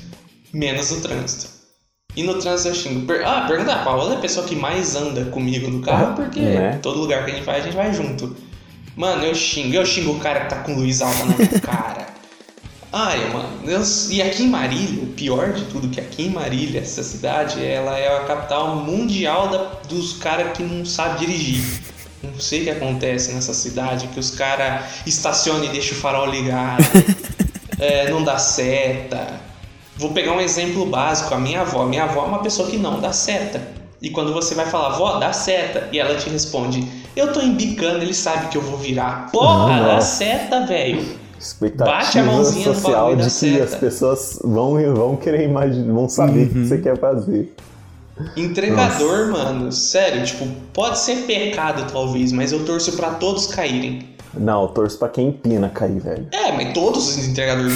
menos o trânsito. E no trânsito eu xingo. Ah, pergunta, qual é a pessoa que mais anda comigo no carro? Porque é. todo lugar que a gente vai, a gente vai junto. Mano, eu xingo. Eu xingo o cara que tá com luz alta na minha cara. Ai, mano. Eu... E aqui em Marília, o pior de tudo, que aqui em Marília, essa cidade, ela é a capital mundial da... dos caras que não sabem dirigir. Não sei o que acontece nessa cidade, que os caras estacionam e deixam o farol ligado. é, não dá seta Vou pegar um exemplo básico, a minha avó. A minha avó é uma pessoa que não dá seta. E quando você vai falar, vó, dá seta, e ela te responde, eu tô embicando, ele sabe que eu vou virar. Porra, dá seta, velho. Bate a mãozinha no social bagulho de que seta. as pessoas vão, vão querer imaginar, vão saber o que você quer fazer. Entregador, mano, sério, tipo, pode ser pecado talvez, mas eu torço pra todos caírem. Não, eu torço pra quem empina cair, velho. É, mas todos os entregadores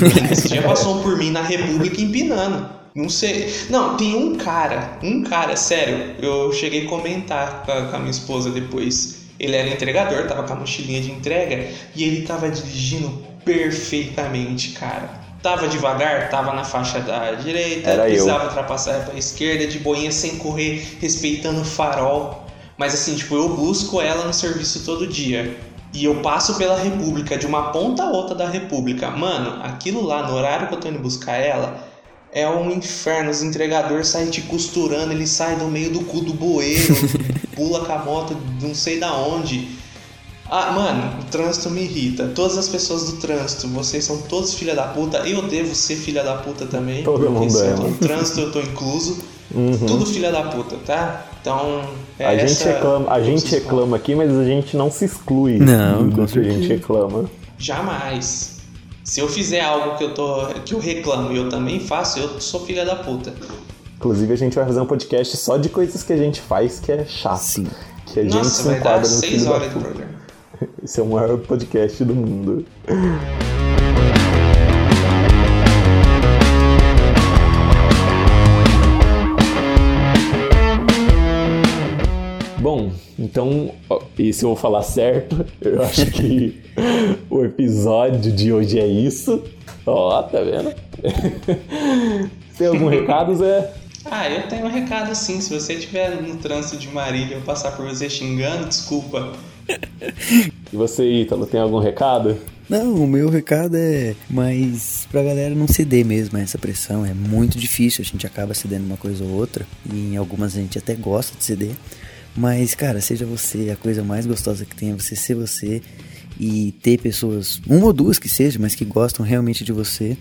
já passou por mim na República empinando. Não sei. Não, tem um cara, um cara, sério, eu cheguei a comentar com a, com a minha esposa depois. Ele era entregador, tava com a mochilinha de entrega e ele tava dirigindo perfeitamente, cara. Tava devagar, tava na faixa da direita, Era eu. precisava ultrapassar pra esquerda, de boinha sem correr, respeitando o farol. Mas assim, tipo, eu busco ela no serviço todo dia. E eu passo pela República, de uma ponta a outra da República. Mano, aquilo lá, no horário que eu tô indo buscar ela, é um inferno. Os entregadores saem te costurando, ele sai do meio do cu do bueiro, pula com a moto não sei da onde. Ah, mano, o trânsito me irrita. Todas as pessoas do trânsito, vocês são todos filha da puta. Eu devo ser filha da puta também. Todo porque mundo se é, eu tô mano. no trânsito, eu tô incluso. Tudo filha da puta, tá? Então, é a gente reclama, a gente reclama aqui, mas a gente não se exclui Não, do que a gente reclama. Jamais. Se eu fizer algo que eu tô que eu reclamo e eu também faço, eu sou filha da puta. Inclusive, a gente vai fazer um podcast só de coisas que a gente faz que é chato. Sim. Que a gente Nossa, se vai dar enquadra no seis filho da horas de puta. programa. Esse é o maior podcast do mundo. Bom, então, e se eu vou falar certo, eu acho que o episódio de hoje é isso. Ó, tá vendo? Tem algum recado, Zé? Ah, eu tenho um recado sim. Se você estiver no trânsito de Marília eu passar por você xingando, desculpa. E você, Ítalo, tem algum recado? Não, o meu recado é mais pra galera não ceder mesmo a essa pressão. É muito difícil, a gente acaba cedendo uma coisa ou outra. E em algumas a gente até gosta de ceder. Mas, cara, seja você, a coisa mais gostosa que tem é você ser você e ter pessoas, uma ou duas que seja, mas que gostam realmente de você.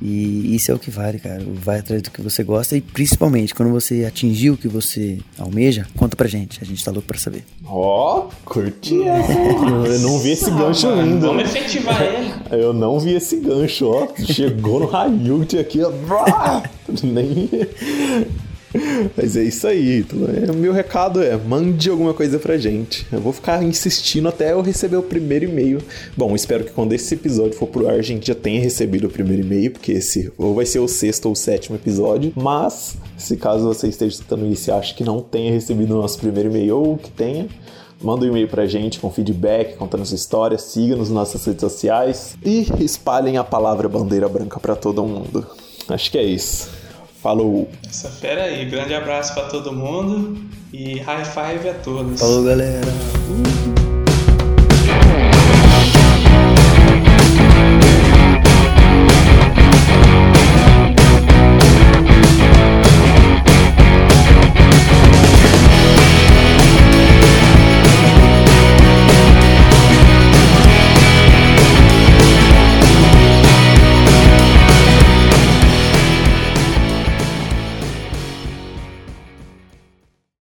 E isso é o que vale, cara. Vai atrás do que você gosta e principalmente quando você atingir o que você almeja, conta pra gente. A gente tá louco pra saber. Ó, curti essa. Eu não vi esse gancho Ah, ainda. Vamos efetivar ele. Eu não vi esse gancho, ó. Chegou no Hayut aqui, ó. Nem. Mas é isso aí, o meu recado é: mande alguma coisa pra gente. Eu vou ficar insistindo até eu receber o primeiro e-mail. Bom, espero que quando esse episódio for pro ar, a gente já tenha recebido o primeiro e-mail, porque esse ou vai ser o sexto ou o sétimo episódio. Mas, se caso você esteja escutando isso e acha que não tenha recebido o nosso primeiro e-mail ou que tenha, Manda um e-mail pra gente com feedback, contando sua história, siga-nos nas nossas redes sociais e espalhem a palavra bandeira branca pra todo mundo. Acho que é isso. Falou! Essa fera aí. Grande abraço pra todo mundo e high five a todos. Falou, galera! Uh!